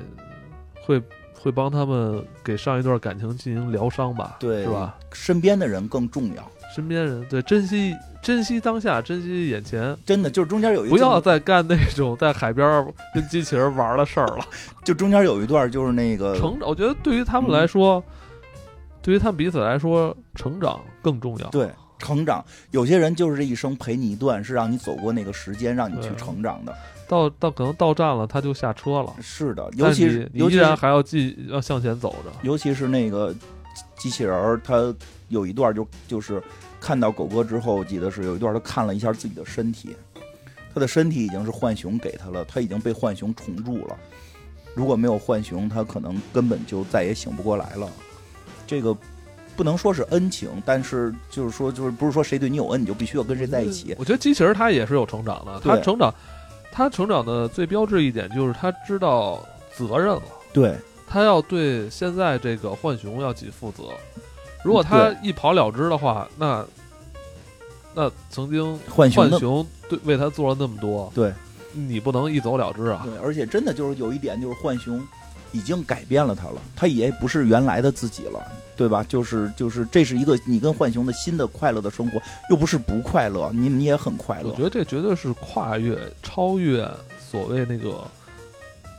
会会帮他们给上一段感情进行疗伤吧，对是吧？身边的人更重要，身边人对珍惜珍惜当下，珍惜眼前，真的就是中间有一不要再干那种 在海边儿跟机器人玩的事儿了。就中间有一段就是那个成长，我觉得对于他们来说，对于他们彼此来说，成长更重要。对成长，有些人就是这一生陪你一段，是让你走过那个时间，让你去成长的。到到可能到站了，他就下车了，是的，尤其是依然还要继要向前走着。尤其是那个机器人儿，他有一段就就是看到狗哥之后，我记得是有一段他看了一下自己的身体，他的身体已经是浣熊给他了，他已经被浣熊虫住了。如果没有浣熊，他可能根本就再也醒不过来了。这个不能说是恩情，但是就是说，就是不是说谁对你有恩，你就必须要跟谁在一起。我觉得机器人他也是有成长的，他成长，他成长的最标志一点就是他知道责任了，对他要对现在这个浣熊要起负责。如果他一跑了之的话，那那曾经浣熊浣熊对为他做了那么多，对你不能一走了之啊。对，而且真的就是有一点，就是浣熊已经改变了他了，他也不是原来的自己了，对吧？就是就是，这是一个你跟浣熊的新的快乐的生活，又不是不快乐，你你也很快乐我觉，得这绝对是跨越、超越所谓那个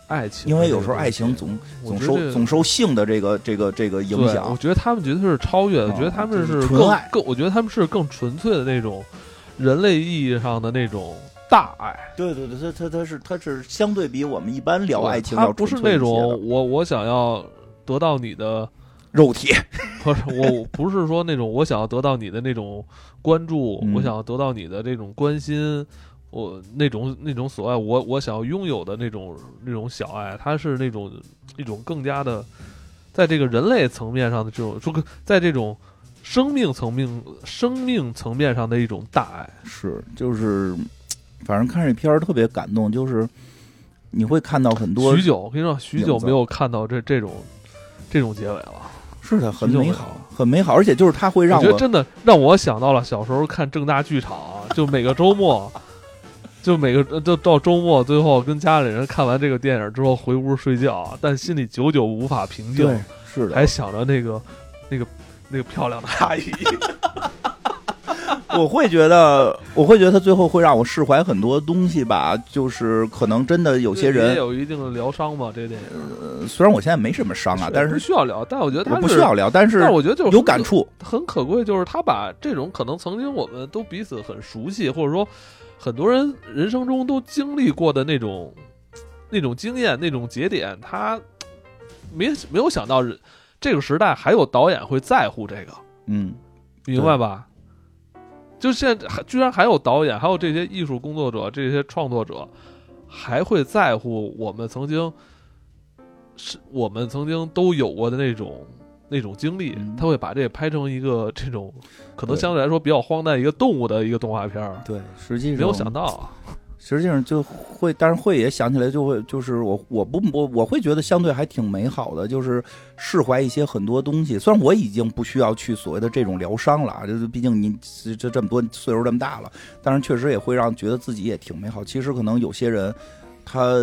爱情因为有时候爱情总总受总受性的这个这个这个影响我，觉得他们觉得是超越我觉得他们是是更纯爱更，我觉得他们是更纯粹的那种人类意义上的那种大爱。对对对，他他他是他是相对比我们一般聊爱情他不是那种我我想要得到你的，肉体，不是我不是说那种我想要得到你的那种关注，嗯我想要得到你的这种关心。我那种那种所爱，我我想要拥有的那种那种小爱，它是那种一种更加的，在这个人类层面上的这种，说个在这种生命层面生命层面上的一种大爱。是就是，反正看这片儿特别感动，就是你会看到很多许久，我跟你说，许久没有看到这这种这种结尾了。是的，很美好，很美好，而且就是它会让我觉得真的让我想到了小时候看正大剧场，就每个周末，就每个就到周末最后跟家里人看完这个电影之后回屋睡觉，但心里久久无法平静对，是的，还想着那个那个那个漂亮的阿姨。我会觉得，我会觉得他最后会让我释怀很多东西吧，就是可能真的有些也人，有一定的疗伤吧，这电影呃虽然我现在没什么伤啊，但不是需要聊，但我觉得他不需要聊，但是但是我觉得就是有感触，很可贵，就是他把这种可能曾经我们都彼此很熟悉，或者说很多人人生中都经历过的那种那种经验、那种节点，他没没有想到这个时代还有导演会在乎这个，嗯，明白吧？就现在还居然还有导演，还有这些艺术工作者，这些创作者，还会在乎我们曾经是我们曾经都有过的那种那种经历，嗯他会把这拍成一个这种可能相对来说比较荒诞一个动物的一个动画片儿，对，实际上没有想到啊，实际上就会，但是会也想起来就会，就是我我不我我会觉得相对还挺美好的，就是释怀一些很多东西。虽然我已经不需要去所谓的这种疗伤了啊，就是毕竟你这这这么多岁数这么大了，但是确实也会让觉得自己也挺美好。其实可能有些人他。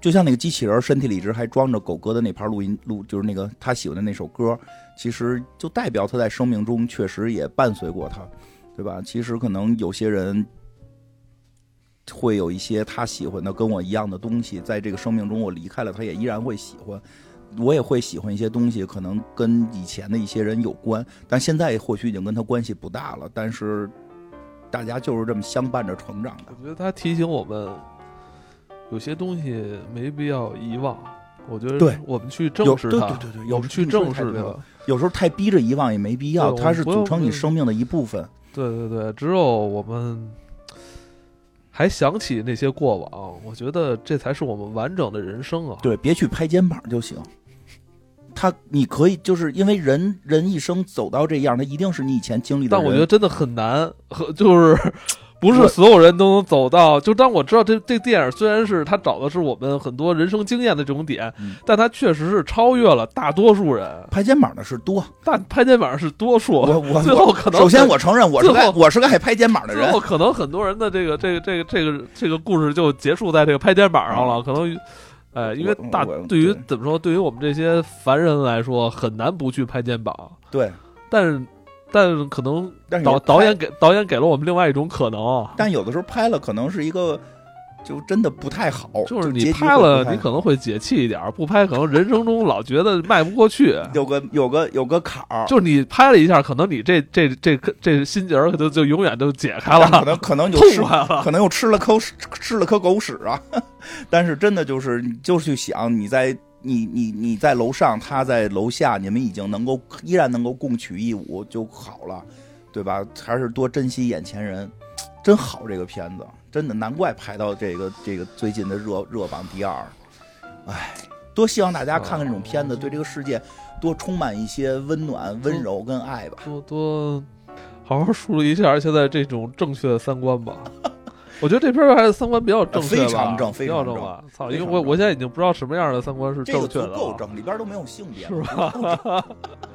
就像那个机器人身体里一直还装着狗哥的那盘录音录，就是那个他喜欢的那首歌，其实就代表他在生命中确实也伴随过他，对吧？其实可能有些人会有一些他喜欢的跟我一样的东西，在这个生命中我离开了，他也依然会喜欢。我也会喜欢一些东西，可能跟以前的一些人有关，但现在或许已经跟他关系不大了。但是大家就是这么相伴着成长的我。觉得他提醒我们，有些东西没必要遗忘。我觉得对我们去正视它，对对对我们去正视它。有时候太逼着遗忘也没必要，它是组成你生命的一部分。对对对，只有我们还想起那些过往，我觉得这才是我们完整的人生啊。对，别去拍肩膀就行。他，你可以就是因为人人一生走到这样，他一定是你以前经历的。但我觉得真的很难，和就是不是所有人都能走到。就当我知道这这电影虽然是他找的是我们很多人生经验的这种点，嗯但他确实是超越了大多数人。拍肩膀的是多。但拍肩膀是多数，我我 最后可能首先我承认我是个我是个爱拍肩膀的人最后。可能很多人的这个这个这个这个这个故事就结束在这个拍肩膀上了，可能。哎，因为大对于怎么说，对于我们这些凡人来说，很难不去拍肩膀。对，但是，但可能导导演给导演给了我们另外一种可能啊，但有的时候拍了可能是一个，就真的不太好。就是你拍了，你可能会解气一点儿；不拍，可能人生中老觉得迈不过去。有个有个有个坎儿，就是你拍了一下，可能你这这这这这心结儿可就就永远都解开了，可能可能就吃痛了。可能又吃了口屎吃了颗狗屎啊！但是真的就是，你就去想，你在你你你在楼上，他在楼下，你们已经能够依然能够共取一舞就好了，对吧？还是多珍惜眼前人，真好这个片子，真的难怪排到这个这个最近的热热榜第二。唉，多希望大家看看这种片子，对这个世界多充满一些温暖、温柔跟爱吧。多多好好梳理一下现在这种正确的三观吧。我觉得这片还是三观比较正确吧，非常正非比常正较吧。操，因为我我现在已经不知道什么样的三观是正确的了。够正，里边都没有性别，是吧？